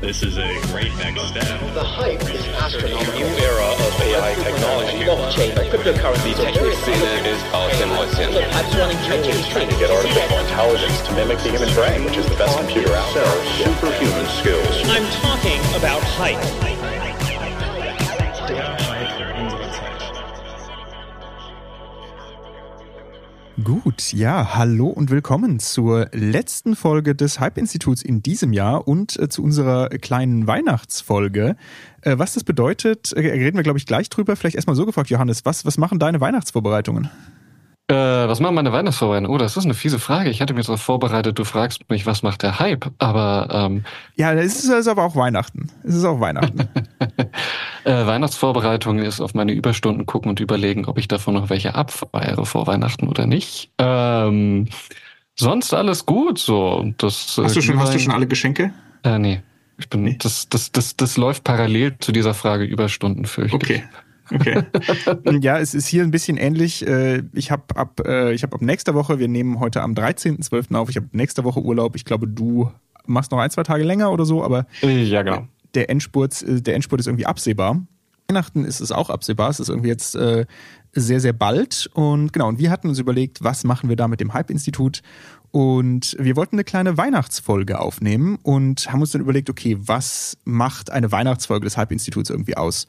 This is a great next step. The hype is astronomical. new era of AI technology. Blockchain, cryptocurrency, Technically, it is Austin Austin. I'm running trying to get artificial intelligence to mimic the human brain, which is the best computer out there. Superhuman skills. I'm talking about hype. Gut, ja, hallo und willkommen zur letzten Folge des Hype-Instituts in diesem Jahr und äh, zu unserer kleinen Weihnachtsfolge. Äh, was das bedeutet, äh, reden wir, glaube ich, gleich drüber. Vielleicht erstmal so gefragt, Johannes, was, was machen deine Weihnachtsvorbereitungen? Äh, was machen meine Weihnachtsvorbereitungen? Oh, das ist eine fiese Frage. Ich hatte mir darauf vorbereitet, du fragst mich, was macht der Hype? Aber ähm, Ja, es ist, ist aber auch Weihnachten. Es ist auch Weihnachten. äh, Weihnachtsvorbereitung ist auf meine Überstunden gucken und überlegen, ob ich davon noch welche abfeiere vor Weihnachten oder nicht. Ähm, sonst alles gut so. Das, äh, hast, du schon, hast du schon alle Geschenke? Äh, nee. Ich bin, Nee. das, das, das, das läuft parallel zu dieser Frage Überstunden, fürchte ich. Okay. Okay. ja, es ist hier ein bisschen ähnlich. Äh, Ich habe ab, äh, ich habe ab nächster Woche, wir nehmen heute am 13.12. auf, ich habe nächste Woche Urlaub. Ich glaube, du machst noch ein, zwei Tage länger oder so, aber Ja, genau. der Endspurt, äh, der Endspurt ist irgendwie absehbar. Weihnachten ist es auch absehbar. Es ist irgendwie jetzt äh, sehr, sehr bald. Und genau, und wir hatten uns überlegt, was machen wir da mit dem Hype-Institut? Und wir wollten eine kleine Weihnachtsfolge aufnehmen und haben uns dann überlegt, okay, was macht eine Weihnachtsfolge des Hype-Instituts irgendwie aus?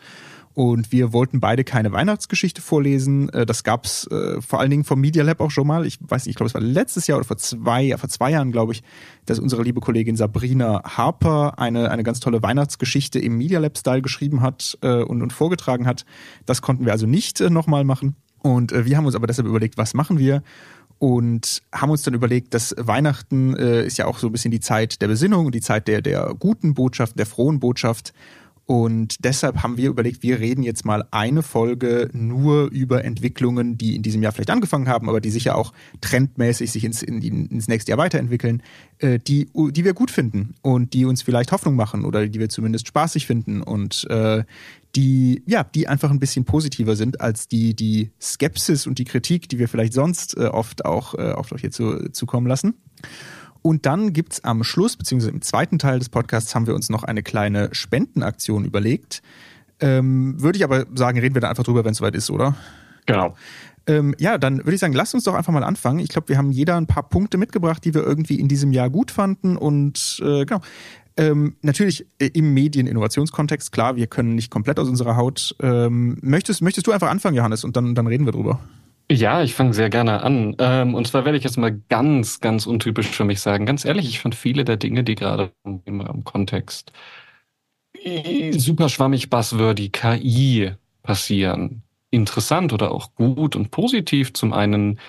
Und wir wollten beide keine Weihnachtsgeschichte vorlesen. Äh, Das gab's äh, vor allen Dingen vom Media Lab auch schon mal. Ich weiß nicht, ich glaube, es war letztes Jahr oder vor zwei, vor zwei Jahren, glaube ich, dass unsere liebe Kollegin Sabrina Harper eine, eine ganz tolle Weihnachtsgeschichte im Media Lab-Style geschrieben hat äh, und, und vorgetragen hat. Das konnten wir also nicht nochmal machen. Und wir haben uns aber deshalb überlegt, was machen wir? Und haben uns dann überlegt, dass Weihnachten ist ja auch so ein bisschen die Zeit der Besinnung und die Zeit der, der guten Botschaft, der frohen Botschaft. Und deshalb haben wir überlegt, wir reden jetzt mal eine Folge nur über Entwicklungen, die in diesem Jahr vielleicht angefangen haben, aber die sicher auch trendmäßig sich ins, in, in, ins nächste Jahr weiterentwickeln, äh, die, die wir gut finden und die uns vielleicht Hoffnung machen oder die wir zumindest spaßig finden und äh, die, ja, die einfach ein bisschen positiver sind als die, die Skepsis und die Kritik, die wir vielleicht sonst äh, oft auch, äh, oft hier zu, zukommen lassen. Und dann gibt's am Schluss, beziehungsweise im zweiten Teil des Podcasts, haben wir uns noch eine kleine Spendenaktion überlegt. Ähm, würde ich aber sagen, reden wir da einfach drüber, wenn es soweit ist, oder? Genau. Ähm, ja, dann würde ich sagen, lasst uns doch einfach mal anfangen. Ich glaube, wir haben jeder ein paar Punkte mitgebracht, die wir irgendwie in diesem Jahr gut fanden. Und äh, genau. Ähm, natürlich äh, im Medieninnovationskontext, klar, wir können nicht komplett aus unserer Haut. Ähm, möchtest, möchtest du einfach anfangen, Johannes, und dann, dann reden wir drüber. Ja, ich fange sehr gerne an. Ähm, und zwar werde ich jetzt mal ganz, ganz untypisch für mich sagen. Ganz ehrlich, ich fand viele der Dinge, die gerade im Kontext äh, super schwammig, buzzwordy, KI passieren, interessant oder auch gut und positiv. Zum einen,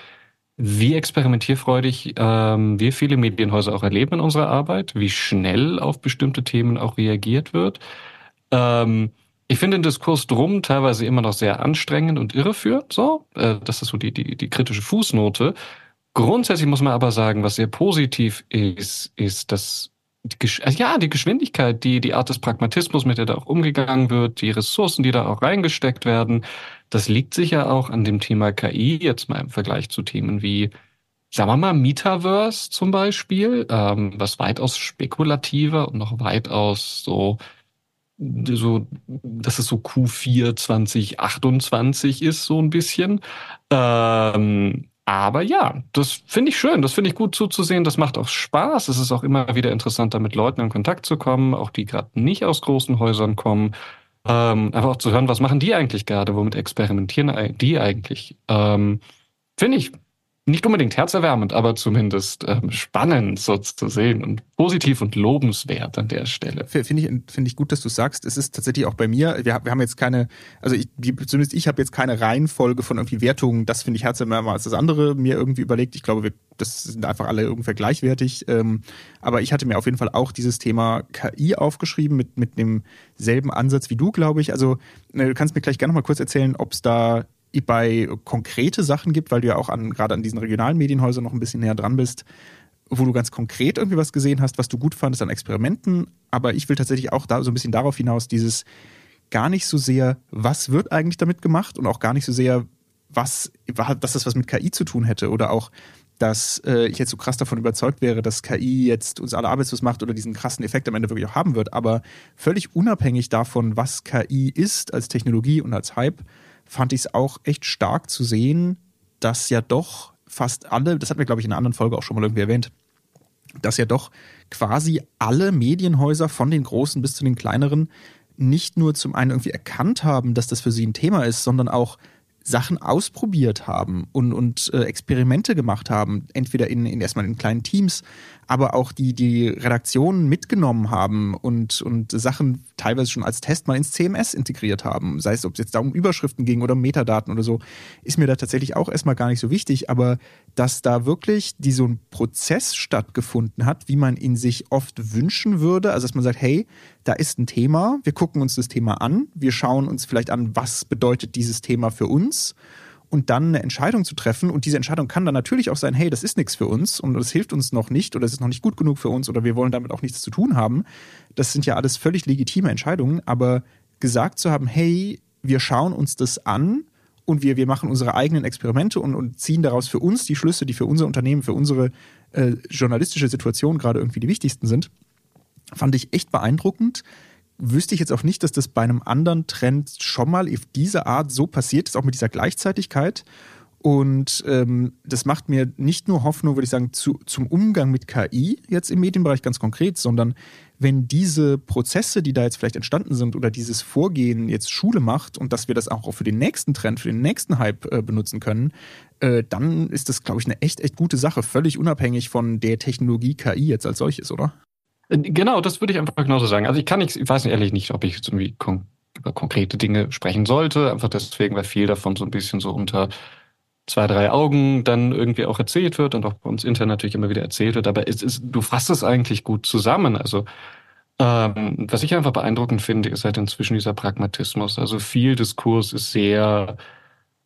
wie experimentierfreudig ähm, wir viele Medienhäuser auch erleben in unserer Arbeit, wie schnell auf bestimmte Themen auch reagiert wird. Ähm, ich finde den Diskurs drum teilweise immer noch sehr anstrengend und irreführend. So, äh, das ist so die, die, die kritische Fußnote. Grundsätzlich muss man aber sagen, was sehr positiv ist, ist, dass äh, ja, die Geschwindigkeit, die, die Art des Pragmatismus, mit der da auch umgegangen wird, die Ressourcen, die da auch reingesteckt werden, das liegt sicher auch an dem Thema KI, jetzt mal im Vergleich zu Themen wie, sagen wir mal, Metaverse zum Beispiel, ähm, was weitaus spekulativer und noch weitaus so so, dass es so Q4 2028 ist, so ein bisschen. Ähm, aber ja, das finde ich schön, das finde ich gut zuzusehen, das macht auch Spaß. Es ist auch immer wieder interessant, da mit Leuten in Kontakt zu kommen, auch die gerade nicht aus großen Häusern kommen. Ähm, aber auch zu hören, was machen die eigentlich gerade, womit experimentieren die eigentlich? Ähm, finde ich nicht unbedingt herzerwärmend, aber zumindest ähm, spannend so zu sehen und positiv und lobenswert an der Stelle. Finde ich, finde ich gut, dass du sagst. Es ist tatsächlich auch bei mir, wir, wir haben jetzt keine, also ich, zumindest ich habe jetzt keine Reihenfolge von irgendwie Wertungen, das finde ich herzerwärmer als das andere mir irgendwie überlegt. Ich glaube, wir, das sind einfach alle ungefähr gleichwertig. Ähm, aber ich hatte mir auf jeden Fall auch dieses Thema KI aufgeschrieben mit, mit demselben Ansatz wie du, glaube ich. Also äh, du kannst mir gleich gerne noch mal kurz erzählen, ob es da bei konkrete Sachen gibt, weil du ja auch an, gerade an diesen regionalen Medienhäusern noch ein bisschen näher dran bist, wo du ganz konkret irgendwie was gesehen hast, was du gut fandest an Experimenten. Aber ich will tatsächlich auch da so ein bisschen darauf hinaus, dieses gar nicht so sehr, was wird eigentlich damit gemacht und auch gar nicht so sehr, was, dass das was mit KI zu tun hätte oder auch dass äh, ich jetzt so krass davon überzeugt wäre, dass KI jetzt uns alle arbeitslos macht oder diesen krassen Effekt am Ende wirklich auch haben wird. Aber völlig unabhängig davon, was KI ist als Technologie und als Hype, fand ich es auch echt stark zu sehen, dass ja doch fast alle, das hatten wir, glaube ich, in einer anderen Folge auch schon mal irgendwie erwähnt, dass ja doch quasi alle Medienhäuser von den großen bis zu den kleineren nicht nur zum einen irgendwie erkannt haben, dass das für sie ein Thema ist, sondern auch Sachen ausprobiert haben und, und äh, Experimente gemacht haben, entweder in, in erstmal in kleinen Teams, aber auch die, die Redaktionen mitgenommen haben und, und Sachen teilweise schon als Test mal ins CMS integriert haben. Sei es, ob es jetzt da um Überschriften ging oder um Metadaten oder so, ist mir da tatsächlich auch erstmal gar nicht so wichtig, aber dass da wirklich die, so ein Prozess stattgefunden hat, wie man ihn sich oft wünschen würde, also dass man sagt, hey, da ist ein Thema, wir gucken uns das Thema an, wir schauen uns vielleicht an, was bedeutet dieses Thema für uns und dann eine Entscheidung zu treffen. Und diese Entscheidung kann dann natürlich auch sein, hey, das ist nichts für uns und das hilft uns noch nicht oder es ist noch nicht gut genug für uns oder wir wollen damit auch nichts zu tun haben. Das sind ja alles völlig legitime Entscheidungen, aber gesagt zu haben, hey, wir schauen uns das an und wir, wir machen unsere eigenen Experimente und, und ziehen daraus für uns die Schlüsse, die für unser Unternehmen, für unsere äh, journalistische Situation gerade irgendwie die wichtigsten sind, fand ich echt beeindruckend wüsste ich jetzt auch nicht, dass das bei einem anderen Trend schon mal auf diese Art so passiert ist, auch mit dieser Gleichzeitigkeit. Und ähm, das macht mir nicht nur Hoffnung, würde ich sagen, zu, zum Umgang mit KI jetzt im Medienbereich ganz konkret, sondern wenn diese Prozesse, die da jetzt vielleicht entstanden sind oder dieses Vorgehen jetzt Schule macht und dass wir das auch für den nächsten Trend, für den nächsten Hype äh, benutzen können, äh, dann ist das, glaube ich, eine echt, echt gute Sache, völlig unabhängig von der Technologie KI jetzt als solches, oder? Genau, das würde ich einfach genauso sagen. Also ich kann nicht, ich weiß ehrlich nicht, ob ich jetzt irgendwie kon über konkrete Dinge sprechen sollte, einfach deswegen, weil viel davon so ein bisschen so unter zwei, drei Augen dann irgendwie auch erzählt wird und auch bei uns intern natürlich immer wieder erzählt wird. Aber es ist, du fasst es eigentlich gut zusammen. Also ähm, was ich einfach beeindruckend finde, ist halt inzwischen dieser Pragmatismus. Also viel Diskurs ist sehr,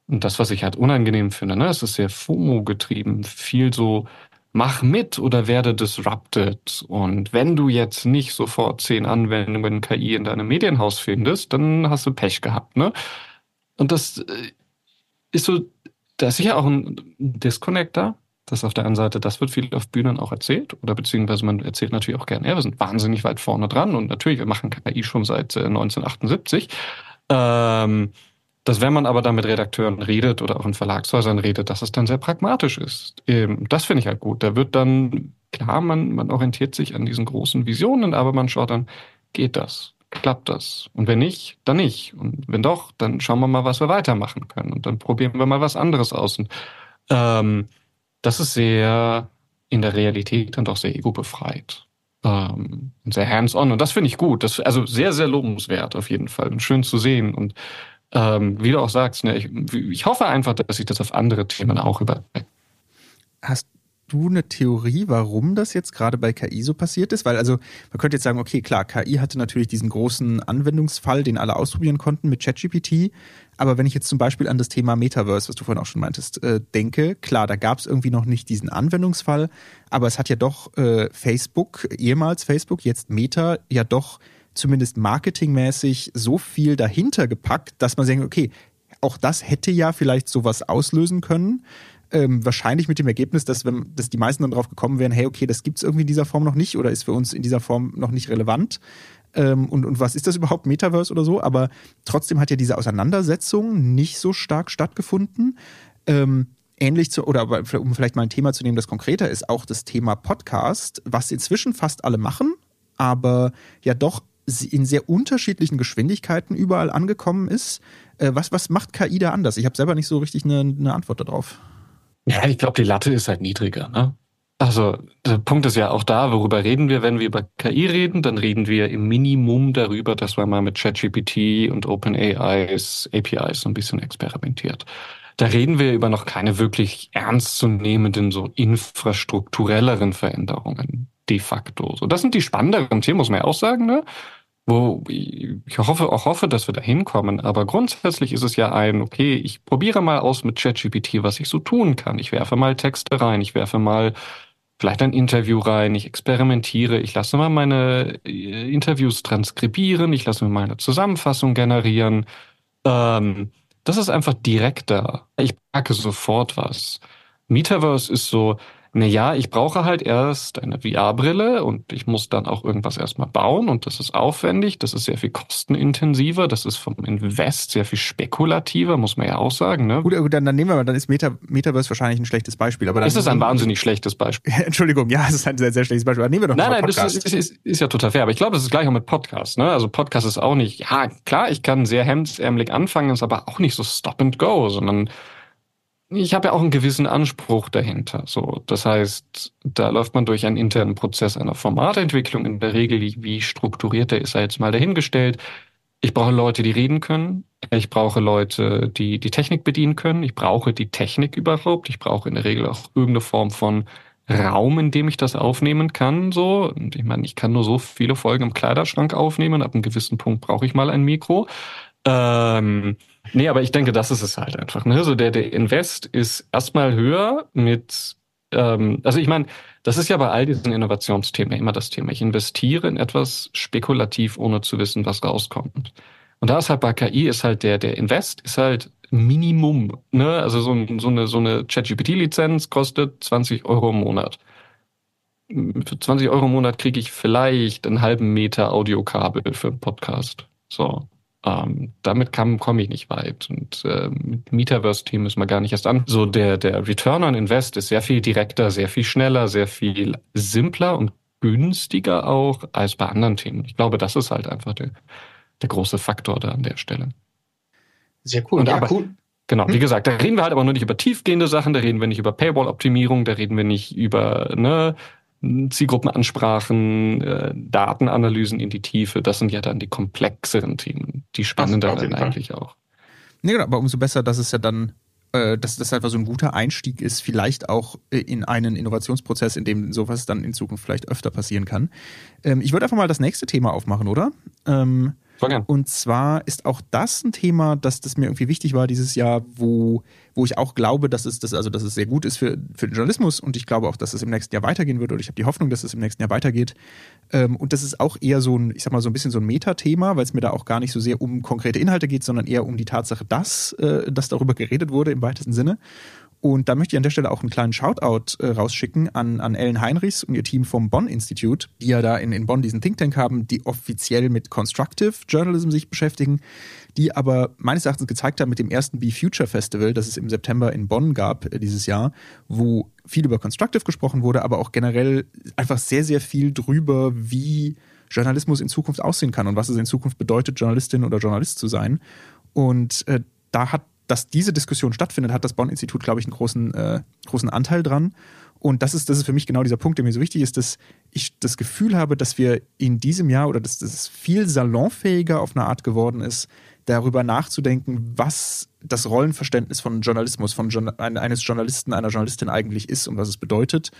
und das, was ich halt unangenehm finde, ne, es ist sehr FOMO getrieben, viel so mach mit oder werde disrupted. Und wenn du jetzt nicht sofort zehn Anwendungen KI in deinem Medienhaus findest, dann hast du Pech gehabt, ne? Und das äh, ist so, da ist sicher auch ein Disconnect da. Das auf der einen Seite, das wird viel auf Bühnen auch erzählt, oder beziehungsweise man erzählt natürlich auch gerne, ja, wir sind wahnsinnig weit vorne dran und natürlich, wir machen KI schon seit äh, 1978. Ähm, dass wenn man aber dann mit Redakteuren redet oder auch in Verlagshäusern redet, dass es dann sehr pragmatisch ist. Ähm, das finde ich halt gut. Da wird dann, klar, man, man orientiert sich an diesen großen Visionen, aber man schaut dann, geht das? Klappt das? Und wenn nicht, dann nicht. Und wenn doch, dann schauen wir mal, was wir weitermachen können. Und dann probieren wir mal was anderes aus. Und ähm, das ist sehr in der Realität dann doch sehr ego-befreit. Ähm, sehr hands-on. Und das finde ich gut. Das, also sehr, sehr lobenswert auf jeden Fall. Und schön zu sehen. Und ähm, wie du auch sagst, ne, ich, ich hoffe einfach, dass sich das auf andere Themen auch überträgt. Hast du eine Theorie, warum das jetzt gerade bei KI so passiert ist? Weil also man könnte jetzt sagen, okay, klar, KI hatte natürlich diesen großen Anwendungsfall, den alle ausprobieren konnten mit ChatGPT. Aber wenn ich jetzt zum Beispiel an das Thema Metaverse, was du vorhin auch schon meintest, äh, denke, klar, da gab es irgendwie noch nicht diesen Anwendungsfall, aber es hat ja doch äh, Facebook, ehemals Facebook, jetzt Meta, ja doch zumindest marketingmäßig so viel dahinter gepackt, dass man sagt, okay, auch das hätte ja vielleicht sowas auslösen können. Ähm, wahrscheinlich mit dem Ergebnis, dass, wenn, dass die meisten dann drauf gekommen wären, hey, okay, das gibt es irgendwie in dieser Form noch nicht oder ist für uns in dieser Form noch nicht relevant. Ähm, und, und was ist das überhaupt, Metaverse oder so? Aber trotzdem hat ja diese Auseinandersetzung nicht so stark stattgefunden. Ähm, ähnlich zu, oder um vielleicht mal ein Thema zu nehmen, das konkreter ist, auch das Thema Podcast, was inzwischen fast alle machen, aber ja doch in sehr unterschiedlichen Geschwindigkeiten überall angekommen ist. Äh, was, was macht KI da anders? Ich habe selber nicht so richtig eine, eine Antwort darauf. Ja, ich glaube, die Latte ist halt niedriger. Ne? Also der Punkt ist ja auch da, worüber reden wir, wenn wir über KI reden? Dann reden wir im Minimum darüber, dass man mal mit ChatGPT und OpenAIs APIs so ein bisschen experimentiert. Da reden wir über noch keine wirklich ernstzunehmenden, so infrastrukturelleren Veränderungen de facto. So, das sind die spannenderen Themen, muss man ja auch sagen, ne? Wo ich hoffe, auch hoffe, dass wir da hinkommen. Aber grundsätzlich ist es ja ein, okay, ich probiere mal aus mit ChatGPT, was ich so tun kann. Ich werfe mal Texte rein, ich werfe mal vielleicht ein Interview rein, ich experimentiere, ich lasse mal meine äh, Interviews transkribieren, ich lasse mir mal eine Zusammenfassung generieren. Ähm, das ist einfach direkter. Ich packe sofort was. Metaverse ist so, na ja, ich brauche halt erst eine VR-Brille und ich muss dann auch irgendwas erstmal bauen und das ist aufwendig, das ist sehr viel kostenintensiver, das ist vom Invest sehr viel spekulativer, muss man ja auch sagen. Ne? Gut, gut dann, dann nehmen wir mal, dann ist Meta, Metaverse wahrscheinlich ein schlechtes Beispiel. Aber dann, es ist ein wahnsinnig schlechtes Beispiel. Entschuldigung, ja, es ist ein sehr, sehr schlechtes Beispiel. Aber nehmen wir doch nein, mal nein, das ist, ist, ist, ja total fair. Aber ich glaube, das ist gleich auch mit Podcasts. Ne? Also Podcast ist auch nicht, ja klar, ich kann sehr hemdsärmelig anfangen, ist aber auch nicht so Stop and Go, sondern ich habe ja auch einen gewissen Anspruch dahinter. So, das heißt, da läuft man durch einen internen Prozess einer Formatentwicklung. In der Regel, wie strukturiert der ist er jetzt mal dahingestellt. Ich brauche Leute, die reden können. Ich brauche Leute, die die Technik bedienen können. Ich brauche die Technik überhaupt. Ich brauche in der Regel auch irgendeine Form von Raum, in dem ich das aufnehmen kann. So, und ich meine, ich kann nur so viele Folgen im Kleiderschrank aufnehmen. Ab einem gewissen Punkt brauche ich mal ein Mikro. Ähm, nee, aber ich denke, das ist es halt einfach. Ne? So der, der Invest ist erstmal höher mit, ähm, also ich meine, das ist ja bei all diesen Innovationsthemen immer das Thema. Ich investiere in etwas spekulativ, ohne zu wissen, was rauskommt. Und da ist halt bei KI ist halt der, der Invest ist halt Minimum. Ne? Also so, so eine, so eine ChatGPT-Lizenz kostet 20 Euro im Monat. Für 20 Euro im Monat kriege ich vielleicht einen halben Meter Audiokabel für einen Podcast. So. Ähm, damit komme ich nicht weit. Und äh, mit Metaverse-Team müssen wir gar nicht erst an. So der, der Return on Invest ist sehr viel direkter, sehr viel schneller, sehr viel simpler und günstiger auch als bei anderen Themen. Ich glaube, das ist halt einfach der, der große Faktor da an der Stelle. Sehr cool. Und ja, aber, cool. Genau, wie hm? gesagt, da reden wir halt aber nur nicht über tiefgehende Sachen, da reden wir nicht über Paywall-Optimierung, da reden wir nicht über ne, Zielgruppenansprachen, äh, Datenanalysen in die Tiefe, das sind ja dann die komplexeren Themen, die spannenderen eigentlich auch. Nee, genau, aber umso besser, dass es ja dann, äh, dass das einfach so ein guter Einstieg ist, vielleicht auch äh, in einen Innovationsprozess, in dem sowas dann in Zukunft vielleicht öfter passieren kann. Ähm, ich würde einfach mal das nächste Thema aufmachen, oder? Ähm, und zwar ist auch das ein Thema, dass das mir irgendwie wichtig war dieses Jahr, wo, wo ich auch glaube, dass es, das, also, dass es sehr gut ist für, für den Journalismus und ich glaube auch, dass es im nächsten Jahr weitergehen wird oder ich habe die Hoffnung, dass es im nächsten Jahr weitergeht. Ähm, und das ist auch eher so ein, ich sag mal, so ein bisschen so ein Metathema, weil es mir da auch gar nicht so sehr um konkrete Inhalte geht, sondern eher um die Tatsache, dass, äh, dass darüber geredet wurde im weitesten Sinne. Und da möchte ich an der Stelle auch einen kleinen Shoutout äh, rausschicken an, an Ellen Heinrichs und ihr Team vom Bonn Institute, die ja da in, in Bonn diesen Think Tank haben, die offiziell mit Constructive Journalism sich beschäftigen, die aber meines Erachtens gezeigt haben mit dem ersten Be Future Festival, das es im September in Bonn gab äh, dieses Jahr, wo viel über Constructive gesprochen wurde, aber auch generell einfach sehr, sehr viel drüber, wie Journalismus in Zukunft aussehen kann und was es in Zukunft bedeutet, Journalistin oder Journalist zu sein. Und äh, da hat dass diese Diskussion stattfindet, hat das Bonn-Institut, glaube ich, einen großen, äh, großen Anteil dran. Und das ist, das ist für mich genau dieser Punkt, der mir so wichtig ist, dass ich das Gefühl habe, dass wir in diesem Jahr oder dass das viel salonfähiger auf eine Art geworden ist, darüber nachzudenken, was das Rollenverständnis von Journalismus, von eines Journalisten, einer Journalistin eigentlich ist und was es bedeutet.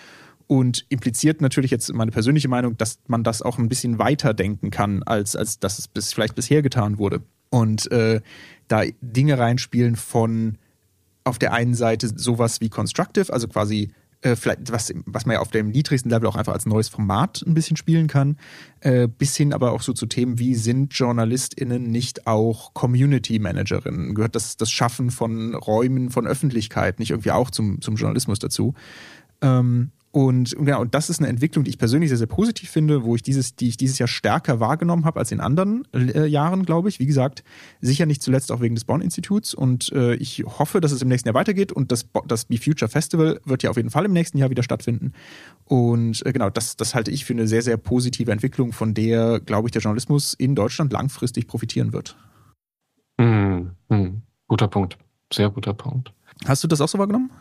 Und impliziert natürlich jetzt meine persönliche Meinung, dass man das auch ein bisschen weiter denken kann, als, als dass es bis, vielleicht bisher getan wurde. Und äh, da Dinge reinspielen von auf der einen Seite sowas wie Constructive, also quasi äh, vielleicht was, was man ja auf dem niedrigsten Level auch einfach als neues Format ein bisschen spielen kann, äh, bis hin aber auch so zu Themen wie sind JournalistInnen nicht auch Community Managerinnen? Gehört das, das Schaffen von Räumen von Öffentlichkeit nicht irgendwie auch zum, zum Journalismus dazu? Ähm, und genau, und das ist eine Entwicklung, die ich persönlich sehr, sehr positiv finde, wo ich dieses, die ich dieses Jahr stärker wahrgenommen habe als in anderen äh, Jahren, glaube ich. Wie gesagt, sicher nicht zuletzt auch wegen des Bonn-Instituts. Und äh, ich hoffe, dass es im nächsten Jahr weitergeht. Und das, das Be Future Festival wird ja auf jeden Fall im nächsten Jahr wieder stattfinden. Und äh, genau, das, das halte ich für eine sehr, sehr positive Entwicklung, von der, glaube ich, der Journalismus in Deutschland langfristig profitieren wird. Hm, hm. Guter Punkt. Sehr guter Punkt. Hast du das auch so wahrgenommen?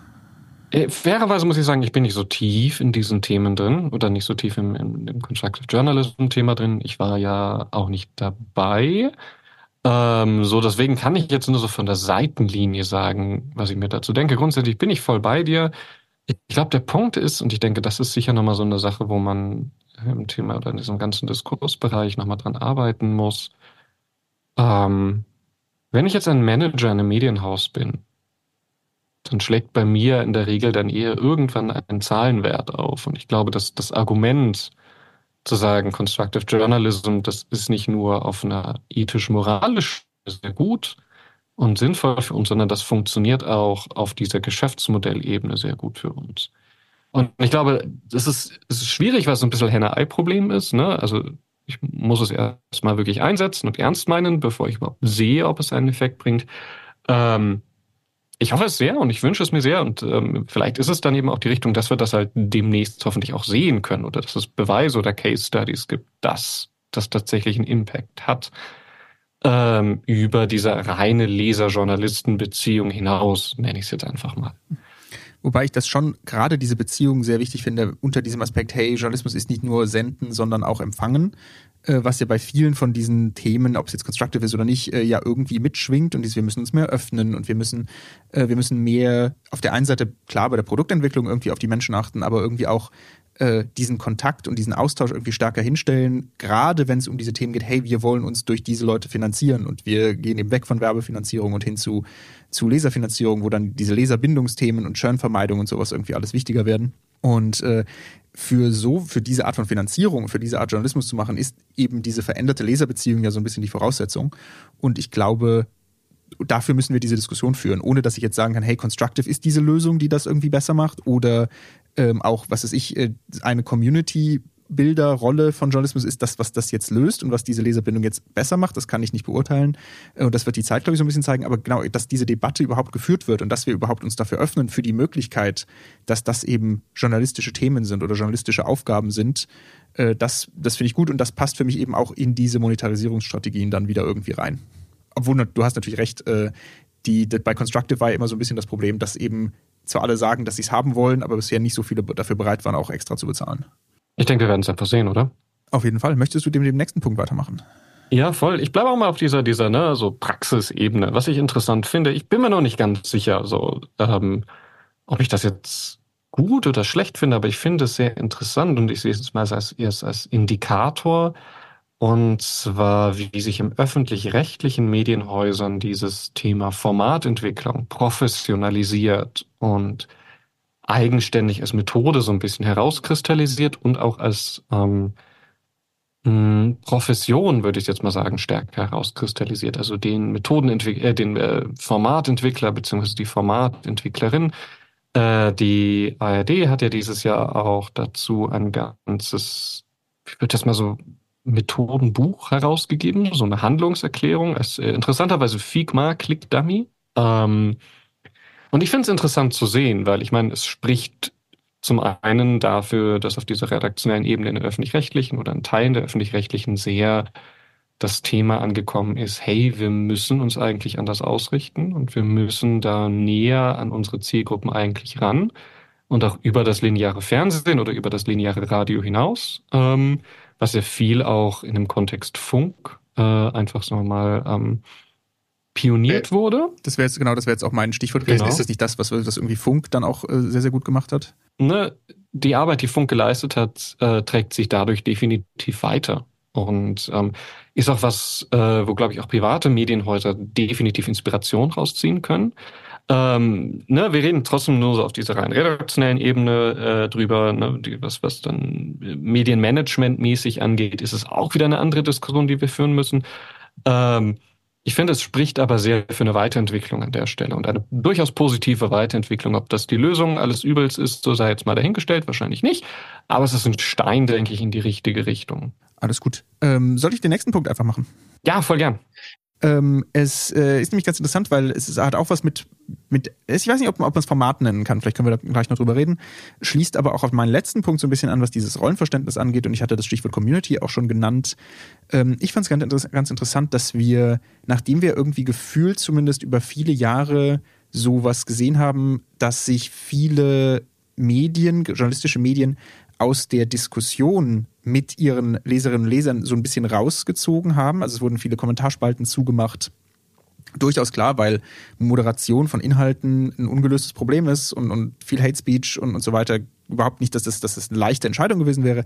Äh, fairerweise muss ich sagen, ich bin nicht so tief in diesen Themen drin oder nicht so tief im, im, im Constructive Journalism-Thema drin. Ich war ja auch nicht dabei. Ähm, so, deswegen kann ich jetzt nur so von der Seitenlinie sagen, was ich mir dazu denke. Grundsätzlich bin ich voll bei dir. Ich glaube, der Punkt ist, und ich denke, das ist sicher nochmal so eine Sache, wo man im Thema oder in diesem ganzen Diskursbereich nochmal dran arbeiten muss. Ähm, wenn ich jetzt ein Manager in einem Medienhaus bin, dann schlägt bei mir in der Regel dann eher irgendwann ein Zahlenwert auf. Und ich glaube, dass das Argument zu sagen, Constructive Journalism, das ist nicht nur auf einer ethisch-moralisch sehr gut, und sinnvoll für uns, sondern das funktioniert auch auf dieser Geschäftsmodellebene sehr gut für uns. Und ich glaube, das ist, das ist schwierig, weil es ein bisschen Henne-Ei-Problem ist. Ne? Also ich muss es erstmal wirklich einsetzen und ernst meinen, bevor ich überhaupt sehe, ob es einen Effekt bringt. Ähm, ich hoffe es sehr und ich wünsche es mir sehr und ähm, vielleicht ist es dann eben auch die Richtung, dass wir das halt demnächst hoffentlich auch sehen können oder dass es Beweise oder Case Studies gibt, dass das tatsächlich einen Impact hat ähm, über diese reine Leser-Journalisten-Beziehung hinaus, nenne ich es jetzt einfach mal. Wobei ich das schon gerade diese Beziehung sehr wichtig finde, unter diesem Aspekt, hey, Journalismus ist nicht nur senden, sondern auch empfangen, was ja bei vielen von diesen Themen, ob es jetzt constructive ist oder nicht, äh, ja irgendwie mitschwingt und dieses, wir müssen uns mehr öffnen und wir müssen, äh, wir müssen mehr auf der einen Seite klar bei der Produktentwicklung irgendwie auf die Menschen achten, aber irgendwie auch äh, diesen Kontakt und diesen Austausch irgendwie stärker hinstellen, gerade wenn es um diese Themen geht, hey, wir wollen uns durch diese Leute finanzieren und wir gehen eben weg von Werbefinanzierung und hin zu, zu Leserfinanzierung, wo dann diese Leserbindungsthemen und Churnvermeidung und sowas irgendwie alles wichtiger werden. Und äh, für so, für diese Art von Finanzierung, für diese Art Journalismus zu machen, ist eben diese veränderte Leserbeziehung ja so ein bisschen die Voraussetzung. Und ich glaube, dafür müssen wir diese Diskussion führen, ohne dass ich jetzt sagen kann, hey, Constructive ist diese Lösung, die das irgendwie besser macht, oder ähm, auch, was weiß ich, äh, eine Community Bilderrolle von Journalismus ist das, was das jetzt löst und was diese Leserbindung jetzt besser macht, das kann ich nicht beurteilen. Äh, und das wird die Zeit, glaube ich, so ein bisschen zeigen. Aber genau, dass diese Debatte überhaupt geführt wird und dass wir überhaupt uns dafür öffnen, für die Möglichkeit, dass das eben journalistische Themen sind oder journalistische Aufgaben sind, äh, das, das finde ich gut und das passt für mich eben auch in diese Monetarisierungsstrategien dann wieder irgendwie rein. Obwohl, du hast natürlich recht, äh, die, bei Constructive war ja immer so ein bisschen das Problem, dass eben zwar alle sagen, dass sie es haben wollen, aber bisher nicht so viele dafür bereit waren, auch extra zu bezahlen. Ich denke, wir werden es einfach sehen, oder? Auf jeden Fall. Möchtest du dem, dem nächsten Punkt weitermachen? Ja, voll. Ich bleibe auch mal auf dieser, dieser, ne, so Praxisebene. Was ich interessant finde, ich bin mir noch nicht ganz sicher, so, ähm, ob ich das jetzt gut oder schlecht finde, aber ich finde es sehr interessant und ich sehe es mal als, erst als Indikator. Und zwar, wie sich im öffentlich-rechtlichen Medienhäusern dieses Thema Formatentwicklung professionalisiert und eigenständig als Methode so ein bisschen herauskristallisiert und auch als ähm, hm, Profession, würde ich jetzt mal sagen, stärker herauskristallisiert. Also den Methodenentwickler, äh, den äh, Formatentwickler beziehungsweise die Formatentwicklerin. Äh, die ARD hat ja dieses Jahr auch dazu ein ganzes, ich würde das mal so Methodenbuch herausgegeben, so eine Handlungserklärung. Es, äh, interessanterweise Figma Click Dummy. Ähm, und ich finde es interessant zu sehen, weil ich meine, es spricht zum einen dafür, dass auf dieser redaktionellen Ebene in der öffentlich-rechtlichen oder in Teilen der öffentlich-rechtlichen sehr das Thema angekommen ist, hey, wir müssen uns eigentlich anders ausrichten und wir müssen da näher an unsere Zielgruppen eigentlich ran und auch über das lineare Fernsehen oder über das lineare Radio hinaus, ähm, was ja viel auch in dem Kontext Funk äh, einfach, wir mal, ähm, pioniert äh, wurde. Das wäre jetzt genau, das wäre jetzt auch mein Stichwort gewesen. Genau. Ist das nicht das, was, was irgendwie Funk dann auch äh, sehr, sehr gut gemacht hat? Ne, die Arbeit, die Funk geleistet hat, äh, trägt sich dadurch definitiv weiter. Und ähm, ist auch was, äh, wo, glaube ich, auch private Medienhäuser definitiv Inspiration rausziehen können. Ähm, ne, wir reden trotzdem nur so auf dieser rein redaktionellen Ebene äh, drüber, ne, die, was, was dann Medienmanagement-mäßig angeht, ist es auch wieder eine andere Diskussion, die wir führen müssen. Ähm, ich finde, es spricht aber sehr für eine Weiterentwicklung an der Stelle und eine durchaus positive Weiterentwicklung. Ob das die Lösung alles Übels ist, so sei jetzt mal dahingestellt, wahrscheinlich nicht. Aber es ist ein Stein, denke ich, in die richtige Richtung. Alles gut. Ähm, soll ich den nächsten Punkt einfach machen? Ja, voll gern. Ähm, es äh, ist nämlich ganz interessant, weil es hat auch was mit, mit ich weiß nicht, ob, ob man es Format nennen kann, vielleicht können wir da gleich noch drüber reden, schließt aber auch auf meinen letzten Punkt so ein bisschen an, was dieses Rollenverständnis angeht und ich hatte das Stichwort Community auch schon genannt. Ähm, ich fand es ganz, ganz interessant, dass wir, nachdem wir irgendwie gefühlt zumindest über viele Jahre sowas gesehen haben, dass sich viele Medien, journalistische Medien aus der Diskussion mit ihren Leserinnen und Lesern so ein bisschen rausgezogen haben. Also es wurden viele Kommentarspalten zugemacht. Durchaus klar, weil Moderation von Inhalten ein ungelöstes Problem ist und, und viel Hate Speech und, und so weiter. Überhaupt nicht, dass das, dass das eine leichte Entscheidung gewesen wäre.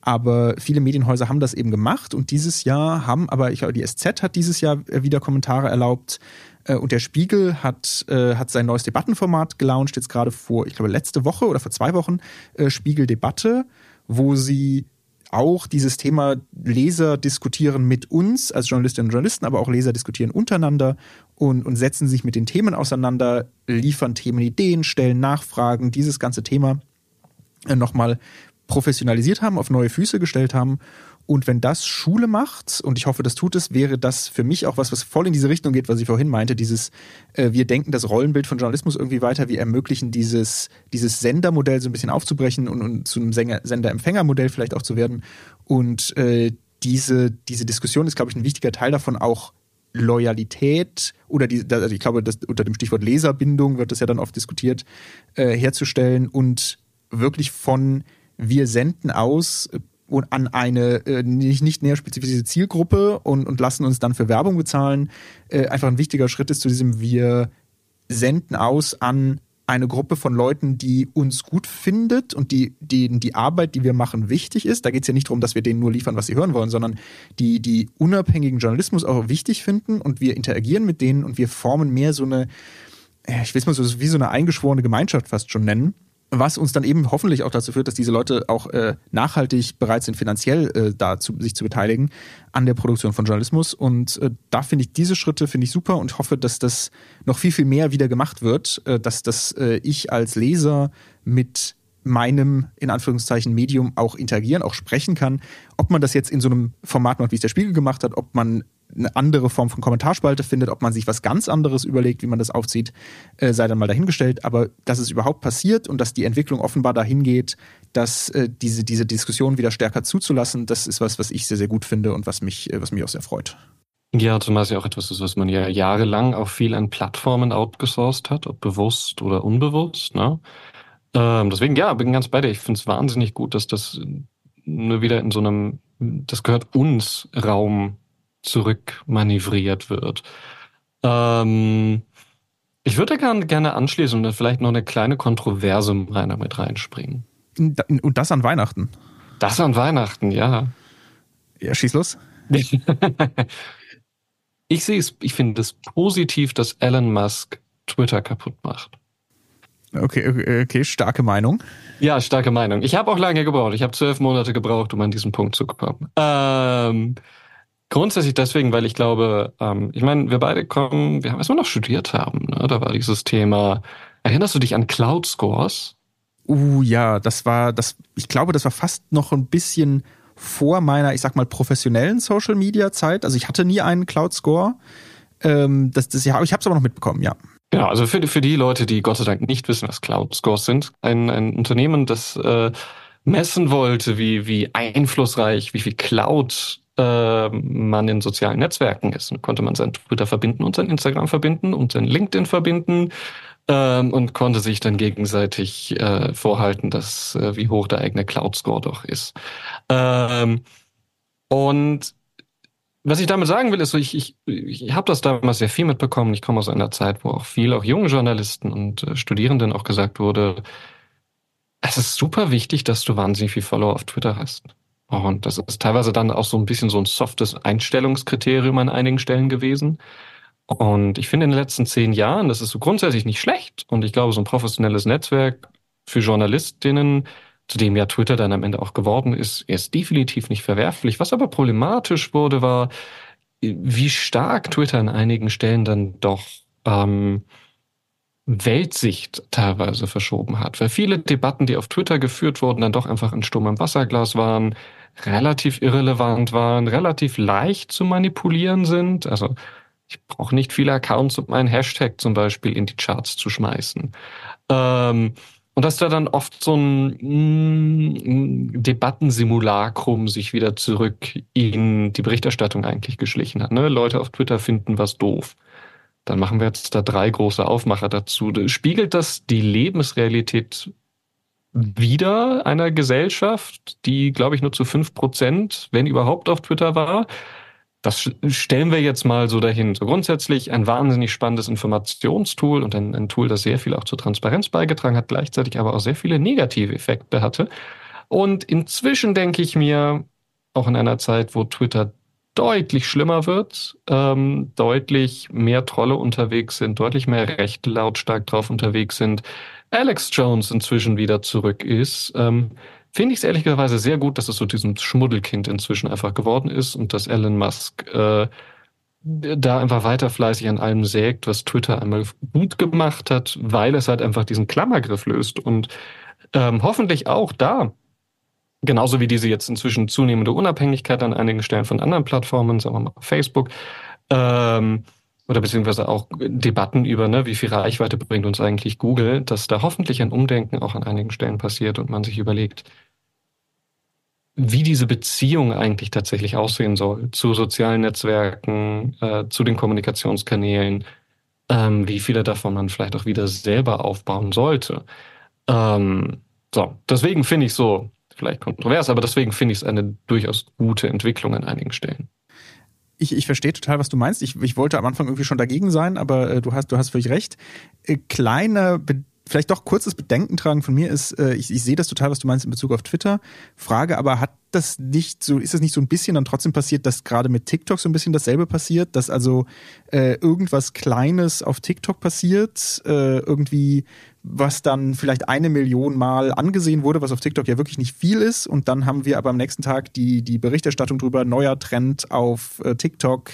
Aber viele Medienhäuser haben das eben gemacht und dieses Jahr haben, aber ich glaube, die SZ hat dieses Jahr wieder Kommentare erlaubt. Äh, und der Spiegel hat, äh, hat sein neues Debattenformat gelauncht, jetzt gerade vor, ich glaube, letzte Woche oder vor zwei Wochen, äh, Spiegel Debatte, wo sie auch dieses Thema Leser diskutieren mit uns als Journalistinnen und Journalisten, aber auch Leser diskutieren untereinander und, und setzen sich mit den Themen auseinander, liefern Themenideen, stellen Nachfragen, dieses ganze Thema äh, nochmal professionalisiert haben, auf neue Füße gestellt haben. Und wenn das Schule macht, und ich hoffe, das tut es, wäre das für mich auch was, was voll in diese Richtung geht, was ich vorhin meinte, dieses, äh, wir denken das Rollenbild von Journalismus irgendwie weiter, wir ermöglichen dieses, dieses Sendermodell so ein bisschen aufzubrechen und, und zu einem Sender-Empfänger-Modell vielleicht auch zu werden. Und äh, diese, diese Diskussion ist, glaube ich, ein wichtiger Teil davon, auch Loyalität oder die, also ich glaube, das, unter dem Stichwort Leserbindung wird das ja dann oft diskutiert, äh, herzustellen und wirklich von wir senden aus an eine äh, nicht, nicht näher spezifizierte Zielgruppe und, und lassen uns dann für Werbung bezahlen, äh, einfach ein wichtiger Schritt ist zu diesem, wir senden aus an eine Gruppe von Leuten, die uns gut findet und die, denen die Arbeit, die wir machen, wichtig ist. Da geht es ja nicht darum, dass wir denen nur liefern, was sie hören wollen, sondern die, die unabhängigen Journalismus auch wichtig finden und wir interagieren mit denen und wir formen mehr so eine, ich will es mal so wie so eine eingeschworene Gemeinschaft fast schon nennen was uns dann eben hoffentlich auch dazu führt, dass diese Leute auch äh, nachhaltig bereit sind, finanziell äh, da sich zu beteiligen an der Produktion von Journalismus. Und äh, da finde ich diese Schritte finde ich super und hoffe, dass das noch viel viel mehr wieder gemacht wird, äh, dass dass äh, ich als Leser mit meinem in Anführungszeichen Medium auch interagieren, auch sprechen kann. Ob man das jetzt in so einem Format macht, wie es der Spiegel gemacht hat, ob man eine andere Form von Kommentarspalte findet, ob man sich was ganz anderes überlegt, wie man das aufzieht, äh, sei dann mal dahingestellt. Aber dass es überhaupt passiert und dass die Entwicklung offenbar dahin geht, dass äh, diese, diese Diskussion wieder stärker zuzulassen, das ist was, was ich sehr, sehr gut finde und was mich, äh, was mich auch sehr freut. Ja, zumal es ja auch etwas ist, was man ja jahrelang auch viel an Plattformen outgesourced hat, ob bewusst oder unbewusst. Ne? Ähm, deswegen, ja, bin ganz bei dir. Ich finde es wahnsinnig gut, dass das nur wieder in so einem, das gehört uns Raum zurückmanövriert wird. Ähm, ich würde gerne, gerne anschließen und dann vielleicht noch eine kleine Kontroverse mit reinspringen. Und das an Weihnachten? Das an Weihnachten, ja. Ja, schieß los. ich sehe es, ich finde es positiv, dass Elon Musk Twitter kaputt macht. Okay, okay, okay, starke Meinung. Ja, starke Meinung. Ich habe auch lange gebraucht. Ich habe zwölf Monate gebraucht, um an diesen Punkt zu kommen. Ähm, Grundsätzlich deswegen, weil ich glaube, ähm, ich meine, wir beide kommen, wir haben, wir noch studiert haben, ne, da war dieses Thema, erinnerst du dich an Cloud Scores? Uh, ja, das war, das, ich glaube, das war fast noch ein bisschen vor meiner, ich sag mal, professionellen Social Media Zeit. Also ich hatte nie einen Cloud Score. Ähm, das, das, ja, ich habe es aber noch mitbekommen, ja. Genau, also für, für die Leute, die Gott sei Dank nicht wissen, was Cloud Scores sind, ein, ein Unternehmen, das äh, messen wollte, wie, wie einflussreich, wie viel Cloud äh, man in sozialen Netzwerken ist. Dann konnte man sein Twitter verbinden und sein Instagram verbinden und sein LinkedIn verbinden ähm, und konnte sich dann gegenseitig äh, vorhalten, dass äh, wie hoch der eigene Cloud-Score doch ist. Ähm, und was ich damit sagen will, ist, so, ich, ich, ich habe das damals sehr viel mitbekommen. Ich komme aus einer Zeit, wo auch viel, auch junge Journalisten und äh, Studierenden auch gesagt wurde, es ist super wichtig, dass du wahnsinnig viel Follower auf Twitter hast. Und das ist teilweise dann auch so ein bisschen so ein softes Einstellungskriterium an einigen Stellen gewesen. Und ich finde in den letzten zehn Jahren, das ist so grundsätzlich nicht schlecht. Und ich glaube, so ein professionelles Netzwerk für Journalistinnen, zu dem ja Twitter dann am Ende auch geworden ist, ist definitiv nicht verwerflich. Was aber problematisch wurde, war, wie stark Twitter an einigen Stellen dann doch ähm, Weltsicht teilweise verschoben hat, weil viele Debatten, die auf Twitter geführt wurden, dann doch einfach ein Sturm im Wasserglas waren, relativ irrelevant waren, relativ leicht zu manipulieren sind. Also ich brauche nicht viele Accounts, um einen Hashtag zum Beispiel in die Charts zu schmeißen. Ähm, und dass da dann oft so ein mm, Debattensimulakrum sich wieder zurück in die Berichterstattung eigentlich geschlichen hat. Ne? Leute auf Twitter finden was doof. Dann machen wir jetzt da drei große Aufmacher dazu. Spiegelt das die Lebensrealität wieder einer Gesellschaft, die, glaube ich, nur zu fünf Prozent, wenn überhaupt, auf Twitter war? Das stellen wir jetzt mal so dahin. So grundsätzlich ein wahnsinnig spannendes Informationstool und ein, ein Tool, das sehr viel auch zur Transparenz beigetragen hat, gleichzeitig aber auch sehr viele negative Effekte hatte. Und inzwischen denke ich mir, auch in einer Zeit, wo Twitter deutlich schlimmer wird, ähm, deutlich mehr Trolle unterwegs sind, deutlich mehr Rechte lautstark drauf unterwegs sind, Alex Jones inzwischen wieder zurück ist, ähm, finde ich es ehrlicherweise sehr gut, dass es so diesem Schmuddelkind inzwischen einfach geworden ist und dass Elon Musk äh, da einfach weiter fleißig an allem sägt, was Twitter einmal gut gemacht hat, weil es halt einfach diesen Klammergriff löst und ähm, hoffentlich auch da, genauso wie diese jetzt inzwischen zunehmende Unabhängigkeit an einigen Stellen von anderen Plattformen, sagen wir mal Facebook, ähm, oder beziehungsweise auch Debatten über, ne, wie viel Reichweite bringt uns eigentlich Google, dass da hoffentlich ein Umdenken auch an einigen Stellen passiert und man sich überlegt, wie diese Beziehung eigentlich tatsächlich aussehen soll zu sozialen Netzwerken, äh, zu den Kommunikationskanälen, ähm, wie viele davon man vielleicht auch wieder selber aufbauen sollte. Ähm, so, deswegen finde ich so, vielleicht kontrovers, aber deswegen finde ich es eine durchaus gute Entwicklung an einigen Stellen ich, ich verstehe total, was du meinst. Ich, ich wollte am Anfang irgendwie schon dagegen sein, aber äh, du hast du hast völlig recht. Äh, kleiner vielleicht doch kurzes Bedenken tragen von mir ist, äh, ich, ich sehe das total, was du meinst in Bezug auf Twitter. Frage aber, hat das nicht so, ist das nicht so ein bisschen dann trotzdem passiert, dass gerade mit TikTok so ein bisschen dasselbe passiert, dass also äh, irgendwas Kleines auf TikTok passiert, äh, irgendwie, was dann vielleicht eine Million Mal angesehen wurde, was auf TikTok ja wirklich nicht viel ist. Und dann haben wir aber am nächsten Tag die, die Berichterstattung drüber, neuer Trend auf äh, TikTok.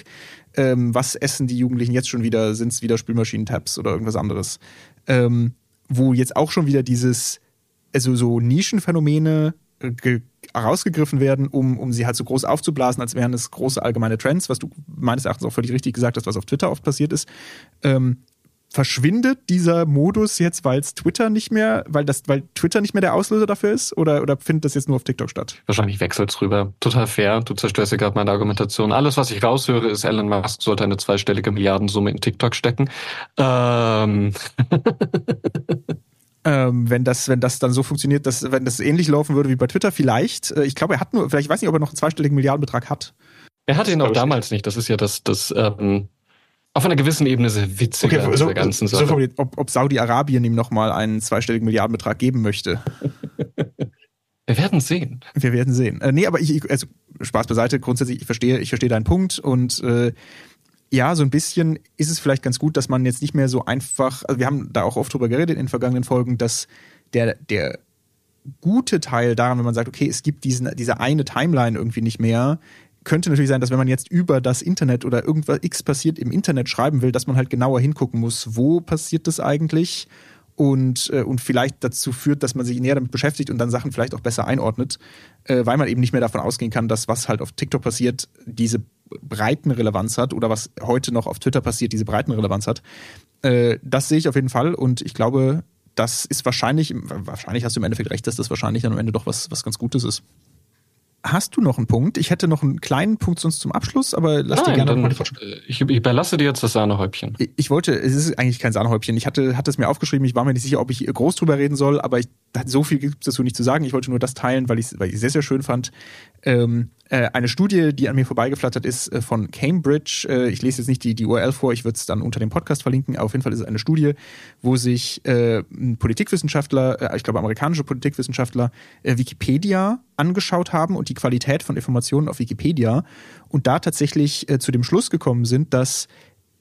Ähm, was essen die Jugendlichen jetzt schon wieder? Sind es wieder Spülmaschinen-Tabs oder irgendwas anderes? Ähm, wo jetzt auch schon wieder dieses, also so Nischenphänomene herausgegriffen werden, um, um sie halt so groß aufzublasen, als wären es große allgemeine Trends, was du meines Erachtens auch völlig richtig gesagt hast, was auf Twitter oft passiert ist. Ähm, verschwindet dieser Modus jetzt, weil es Twitter nicht mehr, weil das, weil Twitter nicht mehr der Auslöser dafür ist, oder, oder findet das jetzt nur auf TikTok statt? Wahrscheinlich wechselt es rüber. Total fair. Du zerstörst ja gerade meine Argumentation. Alles, was ich raushöre, ist, Elon Musk sollte eine zweistellige Milliardensumme in TikTok stecken. Ähm. Ähm, wenn das, wenn das dann so funktioniert, dass, wenn das ähnlich laufen würde wie bei Twitter, vielleicht. Äh, ich glaube, er hat nur, vielleicht weiß nicht, ob er noch einen zweistelligen Milliardenbetrag hat. Er hatte ihn auch damals nicht. Das ist ja das, das ähm, auf einer gewissen Ebene sehr witzig okay, so, ganzen Sache. So ob, ob Saudi-Arabien ihm nochmal einen zweistelligen Milliardenbetrag geben möchte. Wir werden sehen. Wir werden sehen. Äh, nee, aber ich, also Spaß beiseite, grundsätzlich, ich verstehe, ich verstehe deinen Punkt und äh, ja, so ein bisschen ist es vielleicht ganz gut, dass man jetzt nicht mehr so einfach, also wir haben da auch oft drüber geredet in den vergangenen Folgen, dass der, der gute Teil daran, wenn man sagt, okay, es gibt diesen, diese eine Timeline irgendwie nicht mehr, könnte natürlich sein, dass wenn man jetzt über das Internet oder irgendwas X passiert im Internet schreiben will, dass man halt genauer hingucken muss, wo passiert das eigentlich und, äh, und vielleicht dazu führt, dass man sich näher damit beschäftigt und dann Sachen vielleicht auch besser einordnet, äh, weil man eben nicht mehr davon ausgehen kann, dass was halt auf TikTok passiert, diese Breitenrelevanz hat oder was heute noch auf Twitter passiert, diese Breitenrelevanz hat. Äh, das sehe ich auf jeden Fall und ich glaube, das ist wahrscheinlich, wahrscheinlich hast du im Endeffekt recht, dass das wahrscheinlich dann am Ende doch was, was ganz Gutes ist. Hast du noch einen Punkt? Ich hätte noch einen kleinen Punkt sonst zum Abschluss, aber lass Nein, dir gerne dann, ich, ich überlasse dir jetzt das Sahnehäubchen. Ich, ich wollte, es ist eigentlich kein Sahnehäubchen. Ich hatte, hatte es mir aufgeschrieben, ich war mir nicht sicher, ob ich groß drüber reden soll, aber ich, so viel gibt es dazu nicht zu sagen. Ich wollte nur das teilen, weil ich es weil ich sehr, sehr schön fand. Ähm, äh, eine Studie, die an mir vorbeigeflattert ist, äh, von Cambridge. Äh, ich lese jetzt nicht die, die URL vor, ich würde es dann unter dem Podcast verlinken. Auf jeden Fall ist es eine Studie, wo sich ein Politikwissenschaftler, ich glaube amerikanische Politikwissenschaftler, Wikipedia angeschaut haben und die Qualität von Informationen auf Wikipedia und da tatsächlich zu dem Schluss gekommen sind, dass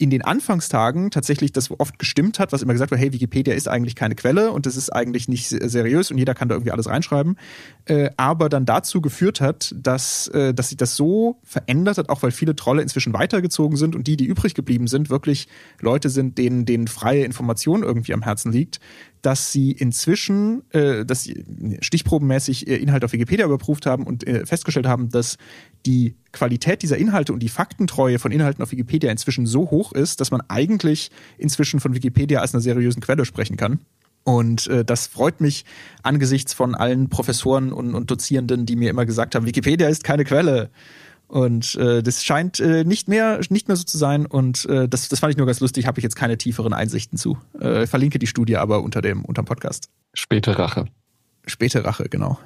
in den Anfangstagen tatsächlich das oft gestimmt hat, was immer gesagt wird, hey, Wikipedia ist eigentlich keine Quelle und das ist eigentlich nicht seriös und jeder kann da irgendwie alles reinschreiben, äh, aber dann dazu geführt hat, dass, äh, dass sich das so verändert hat, auch weil viele Trolle inzwischen weitergezogen sind und die, die übrig geblieben sind, wirklich Leute sind, denen, denen freie Information irgendwie am Herzen liegt, dass sie inzwischen, äh, dass sie stichprobenmäßig Inhalte auf Wikipedia überprüft haben und äh, festgestellt haben, dass die Qualität dieser Inhalte und die Faktentreue von Inhalten auf Wikipedia inzwischen so hoch ist, dass man eigentlich inzwischen von Wikipedia als einer seriösen Quelle sprechen kann. Und äh, das freut mich angesichts von allen Professoren und, und Dozierenden, die mir immer gesagt haben, Wikipedia ist keine Quelle. Und äh, das scheint äh, nicht mehr nicht mehr so zu sein. Und äh, das, das fand ich nur ganz lustig. Habe ich jetzt keine tieferen Einsichten zu. Äh, verlinke die Studie aber unter dem unterm Podcast. Späte Rache. Späte Rache, genau.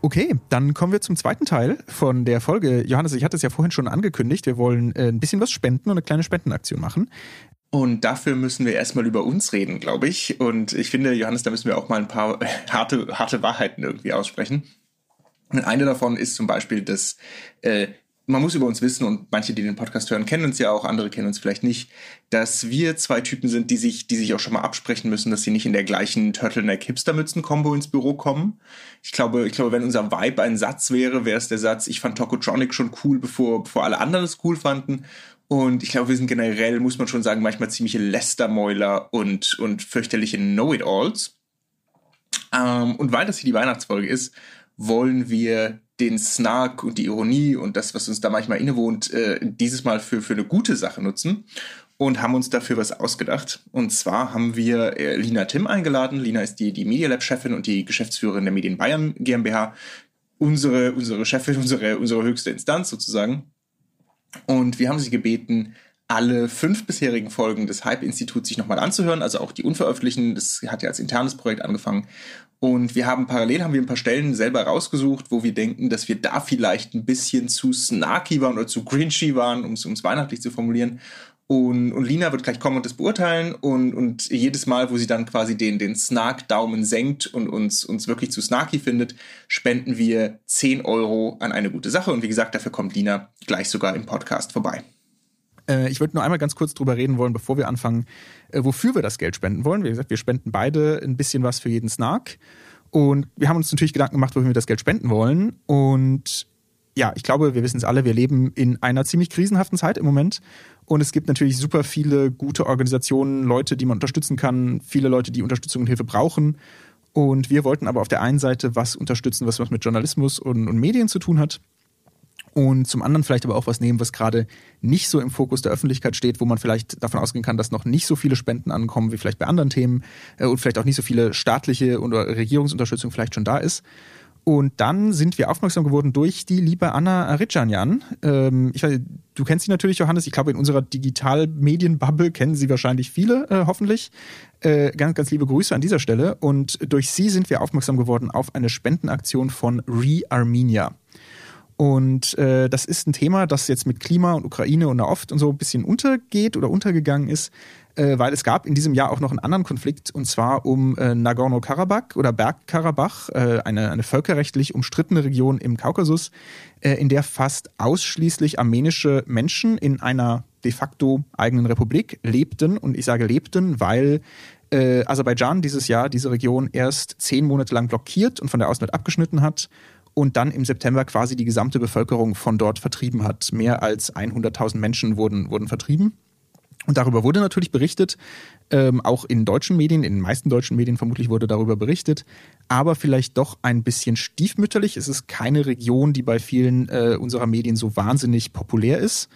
Okay, dann kommen wir zum zweiten Teil von der Folge. Johannes, ich hatte es ja vorhin schon angekündigt. Wir wollen äh, ein bisschen was spenden und eine kleine Spendenaktion machen. Und dafür müssen wir erstmal über uns reden, glaube ich. Und ich finde, Johannes, da müssen wir auch mal ein paar harte, harte Wahrheiten irgendwie aussprechen. Und eine davon ist zum Beispiel, dass äh, man muss über uns wissen und manche, die den Podcast hören, kennen uns ja auch, andere kennen uns vielleicht nicht, dass wir zwei Typen sind, die sich, die sich auch schon mal absprechen müssen, dass sie nicht in der gleichen Turtleneck-Hipster-Mützen-Kombo ins Büro kommen. Ich glaube, ich glaube, wenn unser Vibe ein Satz wäre, wäre es der Satz, ich fand Tokotronic schon cool, bevor, bevor alle anderen es cool fanden. Und ich glaube, wir sind generell, muss man schon sagen, manchmal ziemliche Lästermäuler und, und fürchterliche Know-it-alls. Ähm, und weil das hier die Weihnachtsfolge ist, wollen wir den Snark und die Ironie und das, was uns da manchmal innewohnt, äh, dieses Mal für, für eine gute Sache nutzen und haben uns dafür was ausgedacht. Und zwar haben wir äh, Lina Tim eingeladen. Lina ist die, die Media Lab-Chefin und die Geschäftsführerin der Medien Bayern GmbH. Unsere, unsere Chefin, unsere, unsere höchste Instanz sozusagen. Und wir haben sie gebeten, alle fünf bisherigen Folgen des Hype-Instituts sich nochmal anzuhören, also auch die unveröffentlichten. Das hat ja als internes Projekt angefangen. Und wir haben parallel haben wir ein paar Stellen selber rausgesucht, wo wir denken, dass wir da vielleicht ein bisschen zu snarky waren oder zu grinchy waren, um es weihnachtlich zu formulieren. Und, und Lina wird gleich kommen und das beurteilen. Und, und jedes Mal, wo sie dann quasi den, den Snark-Daumen senkt und uns, uns wirklich zu snarky findet, spenden wir 10 Euro an eine gute Sache. Und wie gesagt, dafür kommt Lina gleich sogar im Podcast vorbei. Äh, ich würde nur einmal ganz kurz drüber reden wollen, bevor wir anfangen, äh, wofür wir das Geld spenden wollen. Wie gesagt, wir spenden beide ein bisschen was für jeden Snark. Und wir haben uns natürlich Gedanken gemacht, wofür wir das Geld spenden wollen. Und ja, ich glaube, wir wissen es alle, wir leben in einer ziemlich krisenhaften Zeit im Moment. Und es gibt natürlich super viele gute Organisationen, Leute, die man unterstützen kann, viele Leute, die Unterstützung und Hilfe brauchen. Und wir wollten aber auf der einen Seite was unterstützen, was was mit Journalismus und, und Medien zu tun hat und zum anderen vielleicht aber auch was nehmen, was gerade nicht so im Fokus der Öffentlichkeit steht, wo man vielleicht davon ausgehen kann, dass noch nicht so viele Spenden ankommen wie vielleicht bei anderen Themen äh, und vielleicht auch nicht so viele staatliche oder Regierungsunterstützung vielleicht schon da ist. Und dann sind wir aufmerksam geworden durch die liebe Anna Aritschanjan. Ähm, ich weiß, du kennst sie natürlich, Johannes. Ich glaube, in unserer Digitalmedienbubble kennen sie wahrscheinlich viele, äh, hoffentlich. Äh, ganz, ganz liebe Grüße an dieser Stelle. Und durch sie sind wir aufmerksam geworden auf eine Spendenaktion von Re-Armenia. Und äh, das ist ein Thema, das jetzt mit Klima und Ukraine und oft und so ein bisschen untergeht oder untergegangen ist, äh, weil es gab in diesem Jahr auch noch einen anderen Konflikt und zwar um äh, Nagorno-Karabakh oder Bergkarabach, äh, eine, eine völkerrechtlich umstrittene Region im Kaukasus, äh, in der fast ausschließlich armenische Menschen in einer de facto eigenen Republik lebten. Und ich sage lebten, weil äh, Aserbaidschan dieses Jahr diese Region erst zehn Monate lang blockiert und von der Außenwelt abgeschnitten hat und dann im September quasi die gesamte Bevölkerung von dort vertrieben hat. Mehr als 100.000 Menschen wurden, wurden vertrieben. Und darüber wurde natürlich berichtet, ähm, auch in deutschen Medien, in den meisten deutschen Medien vermutlich wurde darüber berichtet, aber vielleicht doch ein bisschen stiefmütterlich. Es ist keine Region, die bei vielen äh, unserer Medien so wahnsinnig populär ist.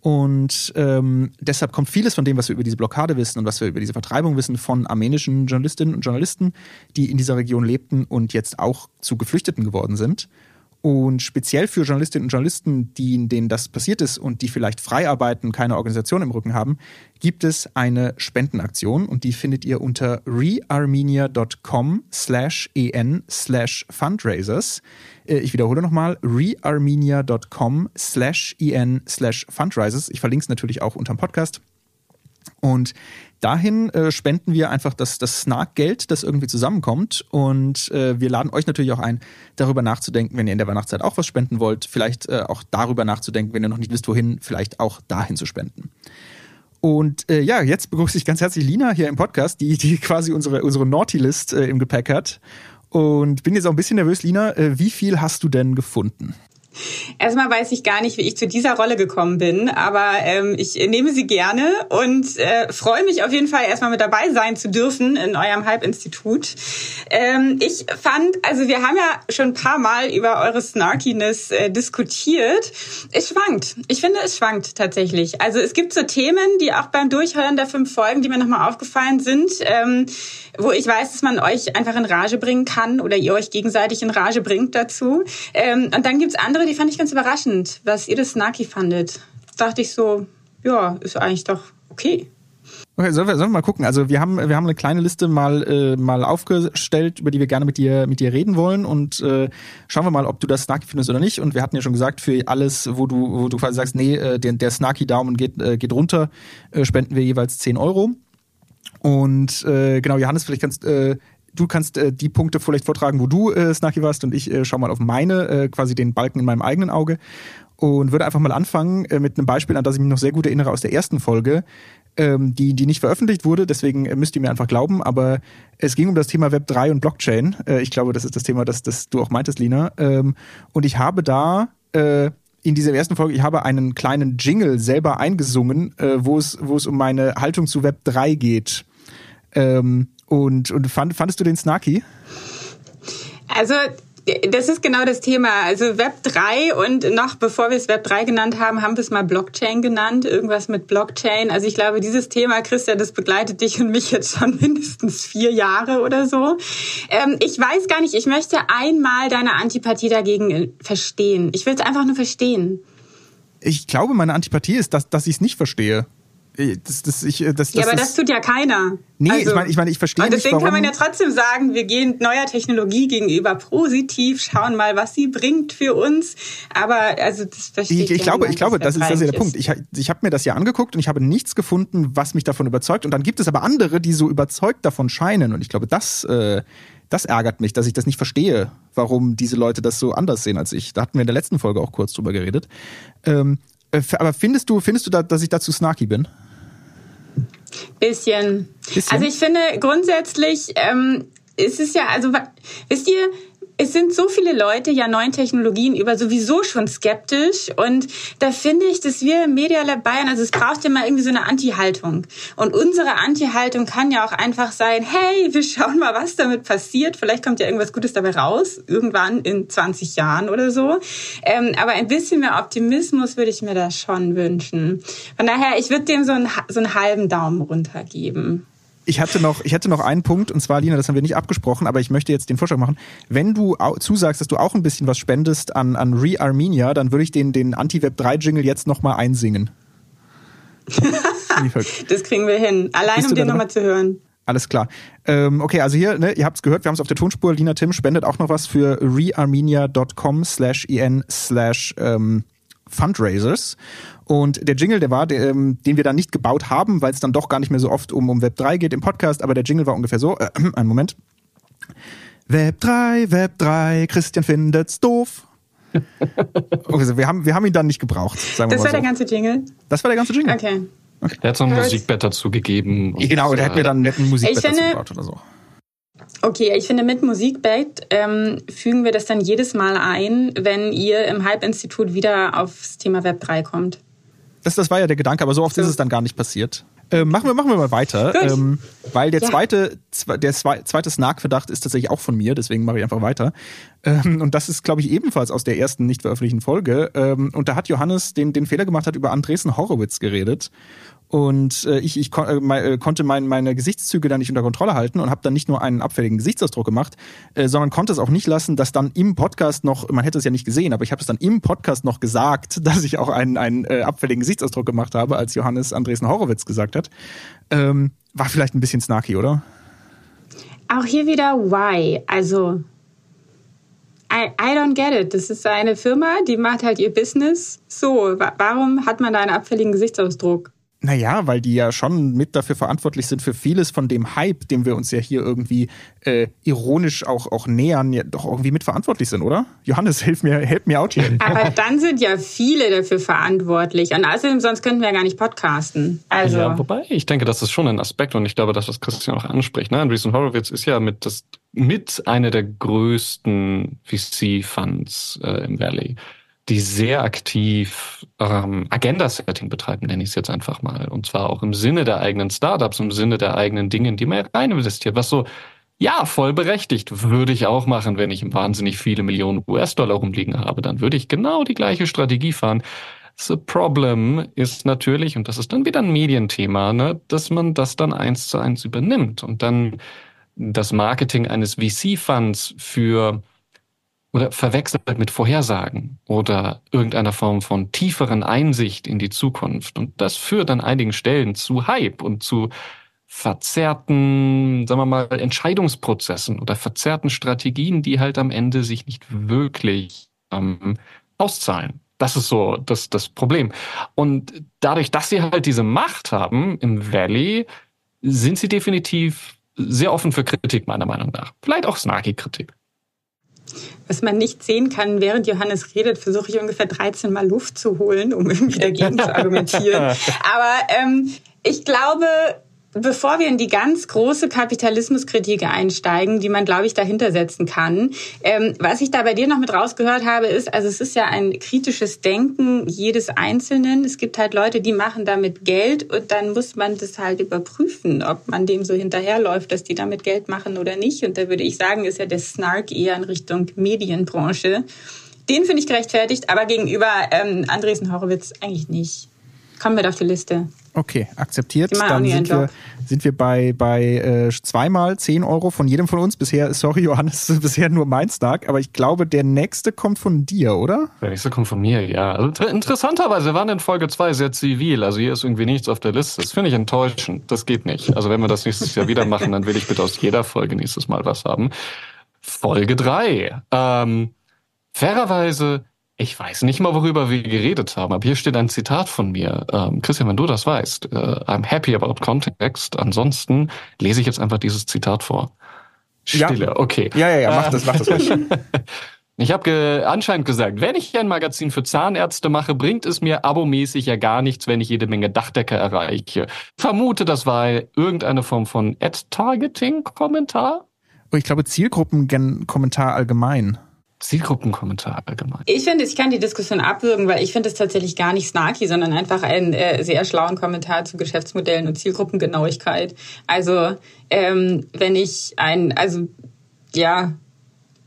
Und ähm, deshalb kommt vieles von dem, was wir über diese Blockade wissen und was wir über diese Vertreibung wissen, von armenischen Journalistinnen und Journalisten, die in dieser Region lebten und jetzt auch zu Geflüchteten geworden sind. Und speziell für Journalistinnen und Journalisten, die, denen das passiert ist und die vielleicht frei arbeiten, keine Organisation im Rücken haben, gibt es eine Spendenaktion und die findet ihr unter rearmenia.com slash en slash fundraisers. Äh, ich wiederhole nochmal, rearmenia.com slash en slash fundraisers. Ich verlinke es natürlich auch unterm Podcast. Und dahin äh, spenden wir einfach das, das Snark-Geld, das irgendwie zusammenkommt. Und äh, wir laden euch natürlich auch ein, darüber nachzudenken, wenn ihr in der Weihnachtszeit auch was spenden wollt. Vielleicht äh, auch darüber nachzudenken, wenn ihr noch nicht wisst, wohin, vielleicht auch dahin zu spenden. Und äh, ja, jetzt begrüße ich ganz herzlich Lina hier im Podcast, die, die quasi unsere, unsere Naughty-List äh, im Gepäck hat. Und bin jetzt auch ein bisschen nervös, Lina. Äh, wie viel hast du denn gefunden? Erstmal weiß ich gar nicht, wie ich zu dieser Rolle gekommen bin, aber ähm, ich nehme sie gerne und äh, freue mich auf jeden Fall erstmal mit dabei sein zu dürfen in eurem Hype-Institut. Ähm, ich fand, also wir haben ja schon ein paar Mal über eure Snarkiness äh, diskutiert. Es schwankt. Ich finde, es schwankt tatsächlich. Also es gibt so Themen, die auch beim Durchhören der fünf Folgen, die mir nochmal aufgefallen sind, ähm, wo ich weiß, dass man euch einfach in Rage bringen kann oder ihr euch gegenseitig in Rage bringt dazu. Ähm, und dann gibt's andere, die fand ich ganz überraschend, was ihr das Snarky fandet. Dachte ich so, ja, ist eigentlich doch okay. Okay, sollen wir, sollen wir mal gucken? Also wir haben, wir haben eine kleine Liste mal, äh, mal aufgestellt, über die wir gerne mit dir, mit dir reden wollen und äh, schauen wir mal, ob du das Snarky findest oder nicht. Und wir hatten ja schon gesagt, für alles, wo du, wo du quasi sagst, nee, äh, der, der Snarky-Daumen geht, äh, geht runter, äh, spenden wir jeweils 10 Euro. Und äh, genau, Johannes, vielleicht kannst äh, du kannst äh, die Punkte vielleicht vortragen, wo du äh, Snarky warst und ich äh, schau mal auf meine, äh, quasi den Balken in meinem eigenen Auge. und würde einfach mal anfangen äh, mit einem Beispiel, an das ich mich noch sehr gut erinnere aus der ersten Folge, ähm, die, die nicht veröffentlicht wurde, deswegen äh, müsst ihr mir einfach glauben, aber es ging um das Thema Web 3 und Blockchain. Äh, ich glaube, das ist das Thema, das, das du auch meintest, Lina. Ähm, und ich habe da äh, in dieser ersten Folge, ich habe einen kleinen Jingle selber eingesungen, äh, wo es, wo es um meine Haltung zu Web 3 geht. Ähm, und und fand, fandest du den snarky? Also das ist genau das Thema. Also Web 3 und noch bevor wir es Web 3 genannt haben, haben wir es mal Blockchain genannt. Irgendwas mit Blockchain. Also ich glaube, dieses Thema, Christian, das begleitet dich und mich jetzt schon mindestens vier Jahre oder so. Ähm, ich weiß gar nicht, ich möchte einmal deine Antipathie dagegen äh, verstehen. Ich will es einfach nur verstehen. Ich glaube, meine Antipathie ist, dass, dass ich es nicht verstehe. Das, das, ich, äh, das, ja, aber das tut ja keiner. Nee, also, ich meine, ich, mein, ich verstehe nicht, deswegen kann man ja trotzdem sagen, wir gehen neuer Technologie gegenüber positiv, schauen mal, was sie bringt für uns. Aber also das verstehe ich. Ich, ich glaube, ich glaube, das ist, das ist der Punkt. Ich, ich habe mir das ja angeguckt und ich habe nichts gefunden, was mich davon überzeugt. Und dann gibt es aber andere, die so überzeugt davon scheinen. Und ich glaube, das, äh, das ärgert mich, dass ich das nicht verstehe, warum diese Leute das so anders sehen als ich. Da hatten wir in der letzten Folge auch kurz drüber geredet. Ähm, äh, aber findest du, findest du da, dass ich dazu snarky bin? Bisschen. Bisschen. Also ich finde grundsätzlich ähm, ist es ja, also wisst ihr, es sind so viele Leute ja neuen Technologien über sowieso schon skeptisch und da finde ich, dass wir im Media Lab Bayern, also es braucht ja mal irgendwie so eine Anti-Haltung. Und unsere Anti-Haltung kann ja auch einfach sein, hey, wir schauen mal, was damit passiert, vielleicht kommt ja irgendwas Gutes dabei raus, irgendwann in 20 Jahren oder so, ähm, aber ein bisschen mehr Optimismus würde ich mir da schon wünschen. Von daher, ich würde dem so einen, so einen halben Daumen runtergeben ich hatte noch, ich hätte noch einen Punkt, und zwar, Lina, das haben wir nicht abgesprochen, aber ich möchte jetzt den Vorschlag machen. Wenn du zusagst, dass du auch ein bisschen was spendest an, an Re-Armenia, dann würde ich den, den Anti-Web 3-Jingle jetzt nochmal einsingen. das kriegen wir hin. Allein um den nochmal zu hören. Alles klar. Ähm, okay, also hier, ne, ihr habt es gehört, wir haben es auf der Tonspur. Lina Tim spendet auch noch was für rearmenia.com slash en slash ähm, Fundraisers. Und der Jingle, der war, der, ähm, den wir dann nicht gebaut haben, weil es dann doch gar nicht mehr so oft um, um Web 3 geht im Podcast, aber der Jingle war ungefähr so, äh, einen Moment. Web 3, Web 3, Christian findet's doof. also wir haben, wir haben ihn dann nicht gebraucht, sagen wir das mal so. Das war der ganze Jingle? Das war der ganze Jingle. Okay. okay. Der hat so ein Musikbett dazu gegeben. Genau, der hat mir dann einen netten Musikbett dazu gebaut oder so. Okay, ich finde, mit Musikbait ähm, fügen wir das dann jedes Mal ein, wenn ihr im Hype-Institut wieder aufs Thema Web 3 kommt. Das, das war ja der Gedanke, aber so oft so. ist es dann gar nicht passiert. Äh, machen, wir, machen wir mal weiter, ähm, weil der ja. zweite, der zweite Snark-Verdacht ist tatsächlich auch von mir, deswegen mache ich einfach weiter. Ähm, und das ist, glaube ich, ebenfalls aus der ersten nicht veröffentlichten Folge. Ähm, und da hat Johannes den, den Fehler gemacht, hat über Andresen Horowitz geredet. Und äh, ich, ich kon äh, konnte mein, meine Gesichtszüge da nicht unter Kontrolle halten und habe dann nicht nur einen abfälligen Gesichtsausdruck gemacht, äh, sondern konnte es auch nicht lassen, dass dann im Podcast noch, man hätte es ja nicht gesehen, aber ich habe es dann im Podcast noch gesagt, dass ich auch einen, einen äh, abfälligen Gesichtsausdruck gemacht habe, als Johannes Andresen Horowitz gesagt hat. Ähm, war vielleicht ein bisschen snarky, oder? Auch hier wieder why. Also I, I don't get it. Das ist eine Firma, die macht halt ihr Business. So, warum hat man da einen abfälligen Gesichtsausdruck? Naja, weil die ja schon mit dafür verantwortlich sind für vieles von dem Hype, dem wir uns ja hier irgendwie äh, ironisch auch, auch nähern, ja doch irgendwie mitverantwortlich sind, oder? Johannes, hilf mir, help mir out hier. Aber dann sind ja viele dafür verantwortlich. Und außerdem, sonst könnten wir ja gar nicht podcasten. Also. Ja, wobei, ich denke, das ist schon ein Aspekt und ich glaube, das, was Christian auch anspricht. Ne? Andreessen Horowitz ist ja mit, das, mit einer der größten VC-Funds äh, im Valley die sehr aktiv ähm, Agenda-Setting betreiben, nenne ich es jetzt einfach mal. Und zwar auch im Sinne der eigenen Startups, im Sinne der eigenen Dinge, in die man rein investiert. Was so, ja, voll berechtigt, würde ich auch machen, wenn ich wahnsinnig viele Millionen US-Dollar rumliegen habe. Dann würde ich genau die gleiche Strategie fahren. The problem ist natürlich, und das ist dann wieder ein Medienthema, ne, dass man das dann eins zu eins übernimmt und dann das Marketing eines VC-Funds für oder verwechselt mit Vorhersagen oder irgendeiner Form von tieferen Einsicht in die Zukunft. Und das führt an einigen Stellen zu Hype und zu verzerrten, sagen wir mal, Entscheidungsprozessen oder verzerrten Strategien, die halt am Ende sich nicht wirklich ähm, auszahlen. Das ist so das, das Problem. Und dadurch, dass sie halt diese Macht haben im Valley, sind sie definitiv sehr offen für Kritik, meiner Meinung nach. Vielleicht auch snarky Kritik. Was man nicht sehen kann, während Johannes redet, versuche ich ungefähr 13 Mal Luft zu holen, um irgendwie dagegen zu argumentieren. Aber ähm, ich glaube, Bevor wir in die ganz große Kapitalismuskritik einsteigen, die man, glaube ich, dahinter setzen kann, ähm, was ich da bei dir noch mit rausgehört habe, ist, also es ist ja ein kritisches Denken jedes Einzelnen. Es gibt halt Leute, die machen damit Geld und dann muss man das halt überprüfen, ob man dem so hinterherläuft, dass die damit Geld machen oder nicht. Und da würde ich sagen, ist ja der Snark eher in Richtung Medienbranche. Den finde ich gerechtfertigt, aber gegenüber ähm, Andresen Horowitz eigentlich nicht. Kommen wir auf die Liste. Okay, akzeptiert. Dann sind wir, sind wir bei, bei äh, zweimal 10 Euro von jedem von uns. Bisher, sorry Johannes, bisher nur mein Stark, aber ich glaube, der nächste kommt von dir, oder? Der nächste kommt von mir, ja. Also, interessanterweise waren in Folge 2 sehr zivil. Also hier ist irgendwie nichts auf der Liste. Das finde ich enttäuschend. Das geht nicht. Also wenn wir das nächstes Jahr wieder machen, dann will ich bitte aus jeder Folge nächstes Mal was haben. Folge 3. Ähm, fairerweise ich weiß nicht mal, worüber wir geredet haben, aber hier steht ein Zitat von mir. Ähm, Christian, wenn du das weißt, äh, I'm happy about context. Ansonsten lese ich jetzt einfach dieses Zitat vor. Stille, ja. okay. Ja, ja, ja, mach das, mach das ruhig. Ich habe ge anscheinend gesagt, wenn ich ein Magazin für Zahnärzte mache, bringt es mir abomäßig ja gar nichts, wenn ich jede Menge Dachdecker erreiche. Vermute, das war irgendeine Form von Ad-Targeting-Kommentar. Oh, ich glaube Zielgruppen-Kommentar allgemein. Zielgruppenkommentar allgemein. Ich finde, ich kann die Diskussion abwürgen, weil ich finde es tatsächlich gar nicht snarky, sondern einfach einen äh, sehr schlauen Kommentar zu Geschäftsmodellen und Zielgruppengenauigkeit. Also ähm, wenn ich ein, also ja,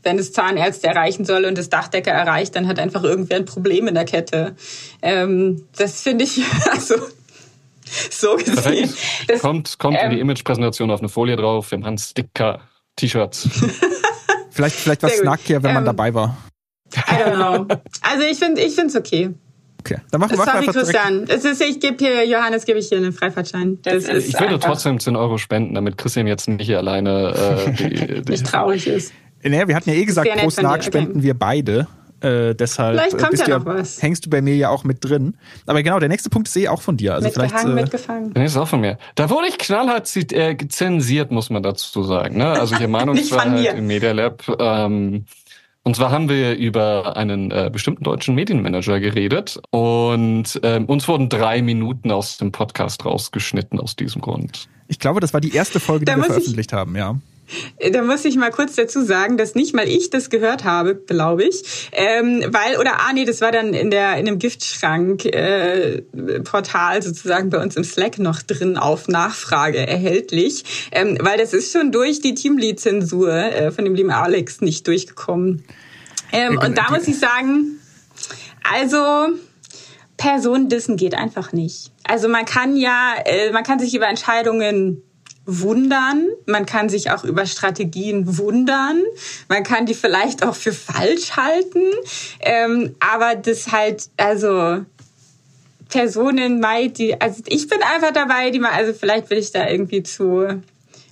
wenn es Zahnärzte erreichen soll und es Dachdecker erreicht, dann hat einfach irgendwer ein Problem in der Kette. Ähm, das finde ich, also so gesehen. Das, kommt kommt ähm, in die ähm, Imagepräsentation auf eine Folie drauf, wir machen Sticker, T-Shirts. Vielleicht, vielleicht was snackier, wenn ähm, man dabei war. I don't know. Also ich finde ich finde okay. Okay, dann machen wir Sorry, Christian. Es ist, ich gebe hier, Johannes, gebe ich hier einen Freifahrtschein. Das ist ich würde trotzdem 10 Euro spenden, damit Christian jetzt nicht hier alleine äh, die, die nicht traurig ist. Naja, wir hatten ja eh gesagt, pro Snark spenden wir beide. Äh, deshalb vielleicht kommt ja noch was. hängst du bei mir ja auch mit drin. Aber genau, der nächste Punkt ist eh auch von dir. Also mitgehangen, vielleicht, äh, mitgefangen. Der ist auch von mir. Da wurde ich knallhart äh, zensiert, muss man dazu sagen. Ne? Also hier Meinungsfreiheit im Media Lab. Ähm, und zwar haben wir über einen äh, bestimmten deutschen Medienmanager geredet und ähm, uns wurden drei Minuten aus dem Podcast rausgeschnitten aus diesem Grund. Ich glaube, das war die erste Folge, die wir veröffentlicht haben, ja. Da muss ich mal kurz dazu sagen, dass nicht mal ich das gehört habe, glaube ich, ähm, weil oder ah nee, das war dann in der in dem Giftschrank äh, sozusagen bei uns im Slack noch drin auf Nachfrage erhältlich, ähm, weil das ist schon durch die Teamlead-Zensur äh, von dem lieben Alex nicht durchgekommen. Ähm, und da muss ich sagen, also Person dissen geht einfach nicht. Also man kann ja, äh, man kann sich über Entscheidungen wundern. Man kann sich auch über Strategien wundern. Man kann die vielleicht auch für falsch halten. Ähm, aber das halt, also Personen, die, also ich bin einfach dabei, die mal, also vielleicht will ich da irgendwie zu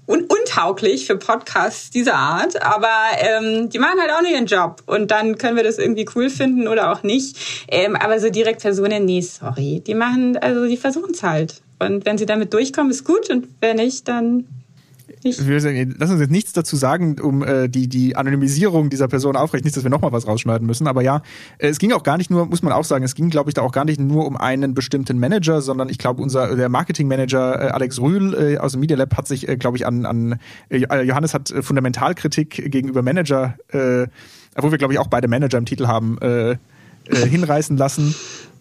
un untauglich für Podcasts dieser Art, aber ähm, die machen halt auch nur ihren Job und dann können wir das irgendwie cool finden oder auch nicht. Ähm, aber so direkt Personen, nee, sorry, die machen, also die versuchen es halt. Und wenn sie damit durchkommen, ist gut. Und wenn nicht, dann nicht. Lass uns jetzt nichts dazu sagen, um äh, die, die Anonymisierung dieser Person aufrecht, nicht, dass wir nochmal was rausschneiden müssen. Aber ja, äh, es ging auch gar nicht nur, muss man auch sagen, es ging, glaube ich, da auch gar nicht nur um einen bestimmten Manager, sondern ich glaube, unser der Marketingmanager äh, Alex Rühl äh, aus dem Media Lab hat sich, äh, glaube ich, an, an äh, Johannes hat äh, Fundamentalkritik gegenüber Manager, äh, obwohl wir, glaube ich, auch beide Manager im Titel haben, äh, äh, hinreißen lassen.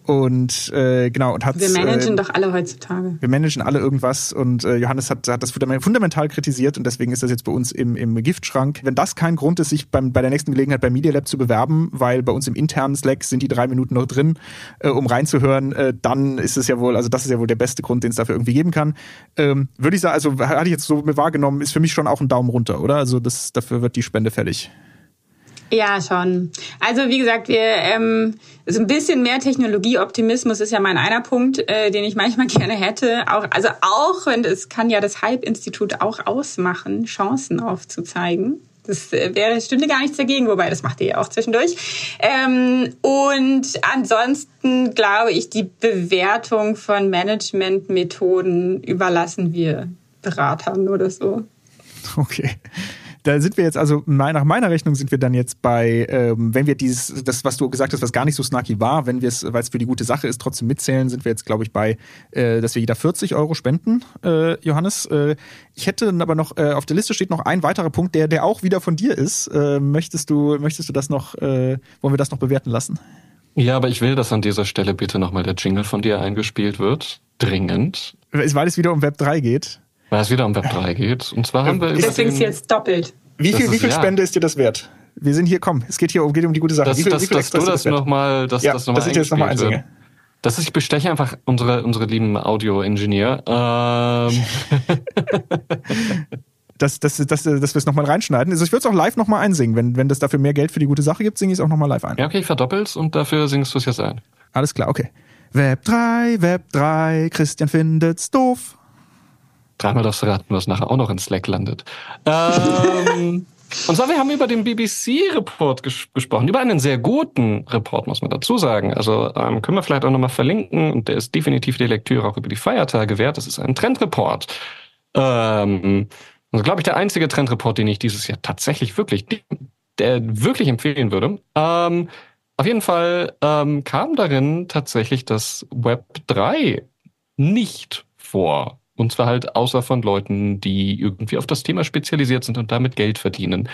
Und äh, genau, und hat. Wir managen äh, doch alle heutzutage. Wir managen alle irgendwas und äh, Johannes hat, hat das fundamental kritisiert und deswegen ist das jetzt bei uns im, im Giftschrank. Wenn das kein Grund ist, sich beim, bei der nächsten Gelegenheit beim Media Lab zu bewerben, weil bei uns im internen Slack sind die drei Minuten noch drin, äh, um reinzuhören, äh, dann ist es ja wohl, also das ist ja wohl der beste Grund, den es dafür irgendwie geben kann. Ähm, Würde ich sagen, also hatte ich jetzt so wahrgenommen, ist für mich schon auch ein Daumen runter, oder? Also das, dafür wird die Spende fällig. Ja, schon. Also wie gesagt, wir ähm, so ein bisschen mehr Technologieoptimismus ist ja mein einer Punkt, äh, den ich manchmal gerne hätte. Auch, also auch, und es kann ja das Hype-Institut auch ausmachen, Chancen aufzuzeigen. Das äh, wäre, stünde gar nichts dagegen, wobei das macht ihr ja auch zwischendurch. Ähm, und ansonsten glaube ich, die Bewertung von Managementmethoden überlassen wir Beratern oder so. Okay. Da sind wir jetzt, also nach meiner Rechnung sind wir dann jetzt bei, ähm, wenn wir dieses, das, was du gesagt hast, was gar nicht so snarky war, wenn wir es, weil es für die gute Sache ist, trotzdem mitzählen, sind wir jetzt, glaube ich, bei, äh, dass wir jeder 40 Euro spenden, äh, Johannes. Äh, ich hätte dann aber noch, äh, auf der Liste steht noch ein weiterer Punkt, der, der auch wieder von dir ist. Äh, möchtest du, möchtest du das noch, äh, wollen wir das noch bewerten lassen? Ja, aber ich will, dass an dieser Stelle bitte nochmal der Jingle von dir eingespielt wird. Dringend. Weil es wieder um Web 3 geht. Weil es wieder um Web 3 geht. Und zwar haben wir Deswegen ist jetzt doppelt. Wie viel, wie viel Spende ist dir das wert? Wir sind hier, komm, es geht hier um, geht um die gute Sache. Das, wie viel, das, wie viel dass du das nochmal, dass ja, das nochmal dass ich jetzt nochmal einsinge. Das ist, ich besteche einfach unsere, unsere lieben Audio-Ingenieur. Ähm. dass, dass, dass, dass wir es nochmal reinschneiden. Also ich würde es auch live nochmal einsingen. Wenn, wenn das dafür mehr Geld für die gute Sache gibt, singe ich es auch nochmal live ein. Ja, okay, ich verdoppel's und dafür singst du es jetzt ein. Alles klar, okay. Web 3, Web 3, Christian findet's doof. Dreimal darfst du raten, was nachher auch noch in Slack landet. Ähm, und zwar, wir haben über den BBC-Report ges gesprochen, über einen sehr guten Report, muss man dazu sagen. Also ähm, können wir vielleicht auch nochmal verlinken und der ist definitiv die Lektüre auch über die Feiertage wert. Das ist ein Trendreport. Ähm, also, glaube ich, der einzige Trendreport, den ich dieses Jahr tatsächlich wirklich, der wirklich empfehlen würde. Ähm, auf jeden Fall ähm, kam darin tatsächlich das Web 3 nicht vor. Und zwar halt außer von Leuten, die irgendwie auf das Thema spezialisiert sind und damit Geld verdienen.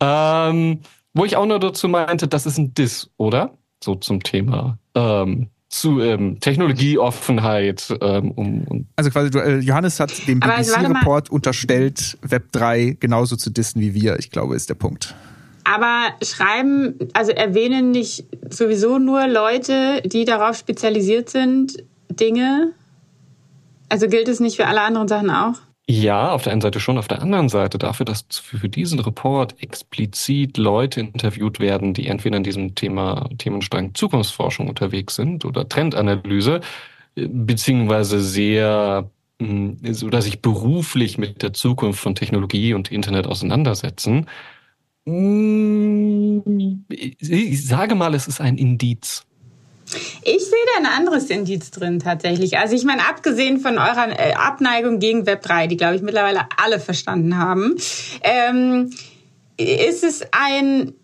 Ähm, wo ich auch nur dazu meinte, das ist ein Diss, oder? So zum Thema ähm, zu ähm, Technologieoffenheit. Ähm, um, um also quasi, du, äh, Johannes hat dem BBC-Report unterstellt, Web 3 genauso zu dissen wie wir. Ich glaube, ist der Punkt. Aber schreiben, also erwähnen nicht sowieso nur Leute, die darauf spezialisiert sind, Dinge. Also gilt es nicht für alle anderen Sachen auch? Ja, auf der einen Seite schon, auf der anderen Seite dafür, dass für diesen Report explizit Leute interviewt werden, die entweder in diesem Thema Themenstrang Zukunftsforschung unterwegs sind oder Trendanalyse, beziehungsweise sehr oder sich beruflich mit der Zukunft von Technologie und Internet auseinandersetzen. Ich sage mal, es ist ein Indiz. Ich sehe da ein anderes Indiz drin tatsächlich. Also ich meine, abgesehen von eurer äh, Abneigung gegen Web 3, die glaube ich mittlerweile alle verstanden haben, ähm, ist es ein,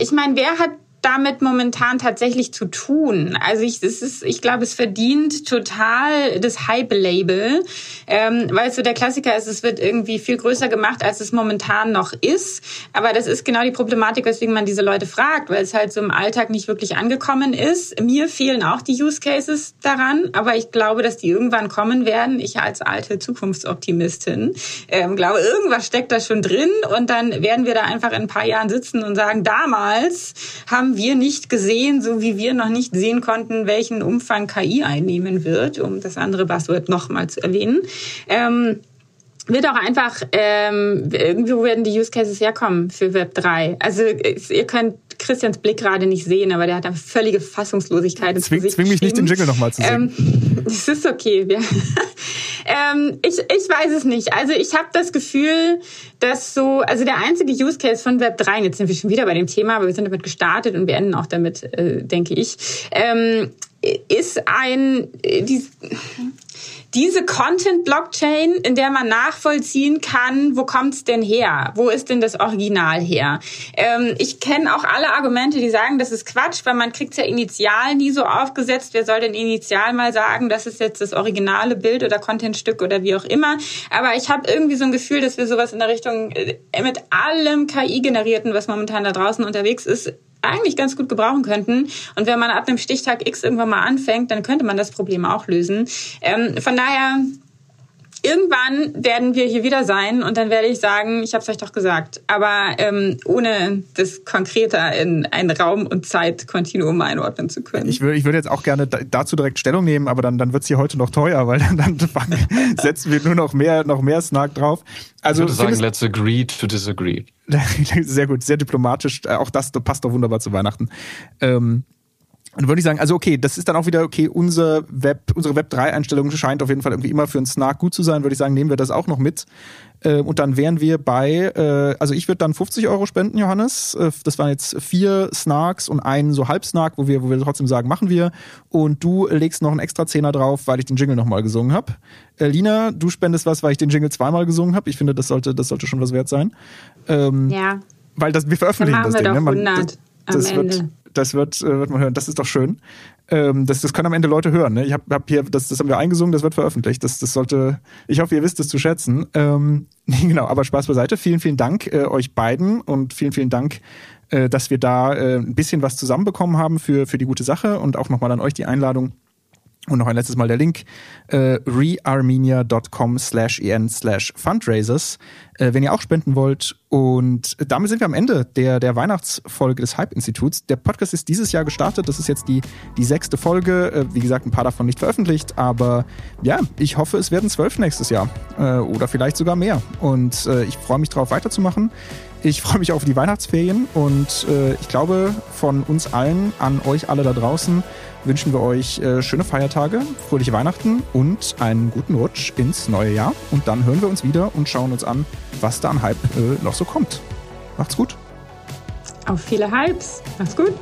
ich meine, wer hat damit momentan tatsächlich zu tun. Also ich, es ist, ich glaube, es verdient total das Hype-Label, ähm, weil es so der Klassiker ist, es wird irgendwie viel größer gemacht, als es momentan noch ist. Aber das ist genau die Problematik, weswegen man diese Leute fragt, weil es halt so im Alltag nicht wirklich angekommen ist. Mir fehlen auch die Use Cases daran, aber ich glaube, dass die irgendwann kommen werden. Ich als alte Zukunftsoptimistin ähm, glaube, irgendwas steckt da schon drin und dann werden wir da einfach in ein paar Jahren sitzen und sagen, damals haben wir nicht gesehen, so wie wir noch nicht sehen konnten, welchen Umfang KI einnehmen wird, um das andere Buzzword nochmal zu erwähnen. Ähm, wird auch einfach, ähm, irgendwo werden die Use Cases herkommen für Web 3. Also ihr könnt Christians Blick gerade nicht sehen, aber der hat eine völlige Fassungslosigkeit. Zwing, zwing mich nicht, den Jingle nochmal zu sehen. Ähm, das ist okay. Wir, ähm, ich, ich weiß es nicht. Also ich habe das Gefühl, dass so, also der einzige Use Case von Web 3, jetzt sind wir schon wieder bei dem Thema, aber wir sind damit gestartet und wir enden auch damit, äh, denke ich, ähm, ist ein, äh, die, diese Content-Blockchain, in der man nachvollziehen kann, wo kommt's denn her? Wo ist denn das Original her? Ähm, ich kenne auch alle Argumente, die sagen, das ist Quatsch, weil man kriegt ja initial nie so aufgesetzt. Wer soll denn initial mal sagen, das ist jetzt das originale Bild oder Contentstück oder wie auch immer? Aber ich habe irgendwie so ein Gefühl, dass wir sowas in der Richtung äh, mit allem KI-generierten, was momentan da draußen unterwegs ist, eigentlich ganz gut gebrauchen könnten. Und wenn man ab einem Stichtag X irgendwann mal anfängt, dann könnte man das Problem auch lösen. Ähm, von daher irgendwann werden wir hier wieder sein und dann werde ich sagen, ich habe es euch doch gesagt, aber ähm, ohne das konkreter in ein Raum- und Zeitkontinuum einordnen zu können. Ich würde ich würde jetzt auch gerne dazu direkt Stellung nehmen, aber dann, dann wird es hier heute noch teuer, weil dann, dann setzen wir nur noch mehr, noch mehr Snark drauf. Also, ich würde sagen, let's agree to disagree. Sehr gut, sehr diplomatisch. Auch das passt doch wunderbar zu Weihnachten. Ähm, Und würde ich sagen, also okay, das ist dann auch wieder okay, unser Web, unsere Web 3 Einstellung scheint auf jeden Fall irgendwie immer für einen Snark gut zu sein, würde ich sagen, nehmen wir das auch noch mit. Äh, und dann wären wir bei, äh, also ich würde dann 50 Euro spenden, Johannes. Äh, das waren jetzt vier Snarks und einen so Halbsnark, wo wir, wo wir trotzdem sagen, machen wir. Und du legst noch einen extra Zehner drauf, weil ich den Jingle nochmal gesungen habe. Lina, du spendest was, weil ich den Jingle zweimal gesungen habe. Ich finde, das sollte, das sollte schon was wert sein. Ähm, ja. Weil das, wir veröffentlichen das Ding. Ne? Man, das, das wird, Ende das wird, äh, wird man hören. Das ist doch schön. Ähm, das, das können am Ende Leute hören. Ne? Ich habe hab hier, das, das haben wir eingesungen, das wird veröffentlicht. Das, das sollte, ich hoffe, ihr wisst es zu schätzen. Ähm, genau, aber Spaß beiseite. Vielen, vielen Dank äh, euch beiden und vielen, vielen Dank, äh, dass wir da äh, ein bisschen was zusammenbekommen haben für, für die gute Sache und auch nochmal an euch die Einladung und noch ein letztes Mal der Link, äh, rearmenia.com slash en slash fundraisers, äh, wenn ihr auch spenden wollt. Und damit sind wir am Ende der, der Weihnachtsfolge des Hype-Instituts. Der Podcast ist dieses Jahr gestartet. Das ist jetzt die, die sechste Folge. Äh, wie gesagt, ein paar davon nicht veröffentlicht. Aber ja, ich hoffe, es werden zwölf nächstes Jahr. Äh, oder vielleicht sogar mehr. Und äh, ich freue mich darauf, weiterzumachen. Ich freue mich auf die Weihnachtsferien und äh, ich glaube, von uns allen an euch alle da draußen wünschen wir euch äh, schöne Feiertage, fröhliche Weihnachten und einen guten Rutsch ins neue Jahr. Und dann hören wir uns wieder und schauen uns an, was da an Hype äh, noch so kommt. Macht's gut. Auf viele Hypes. Macht's gut.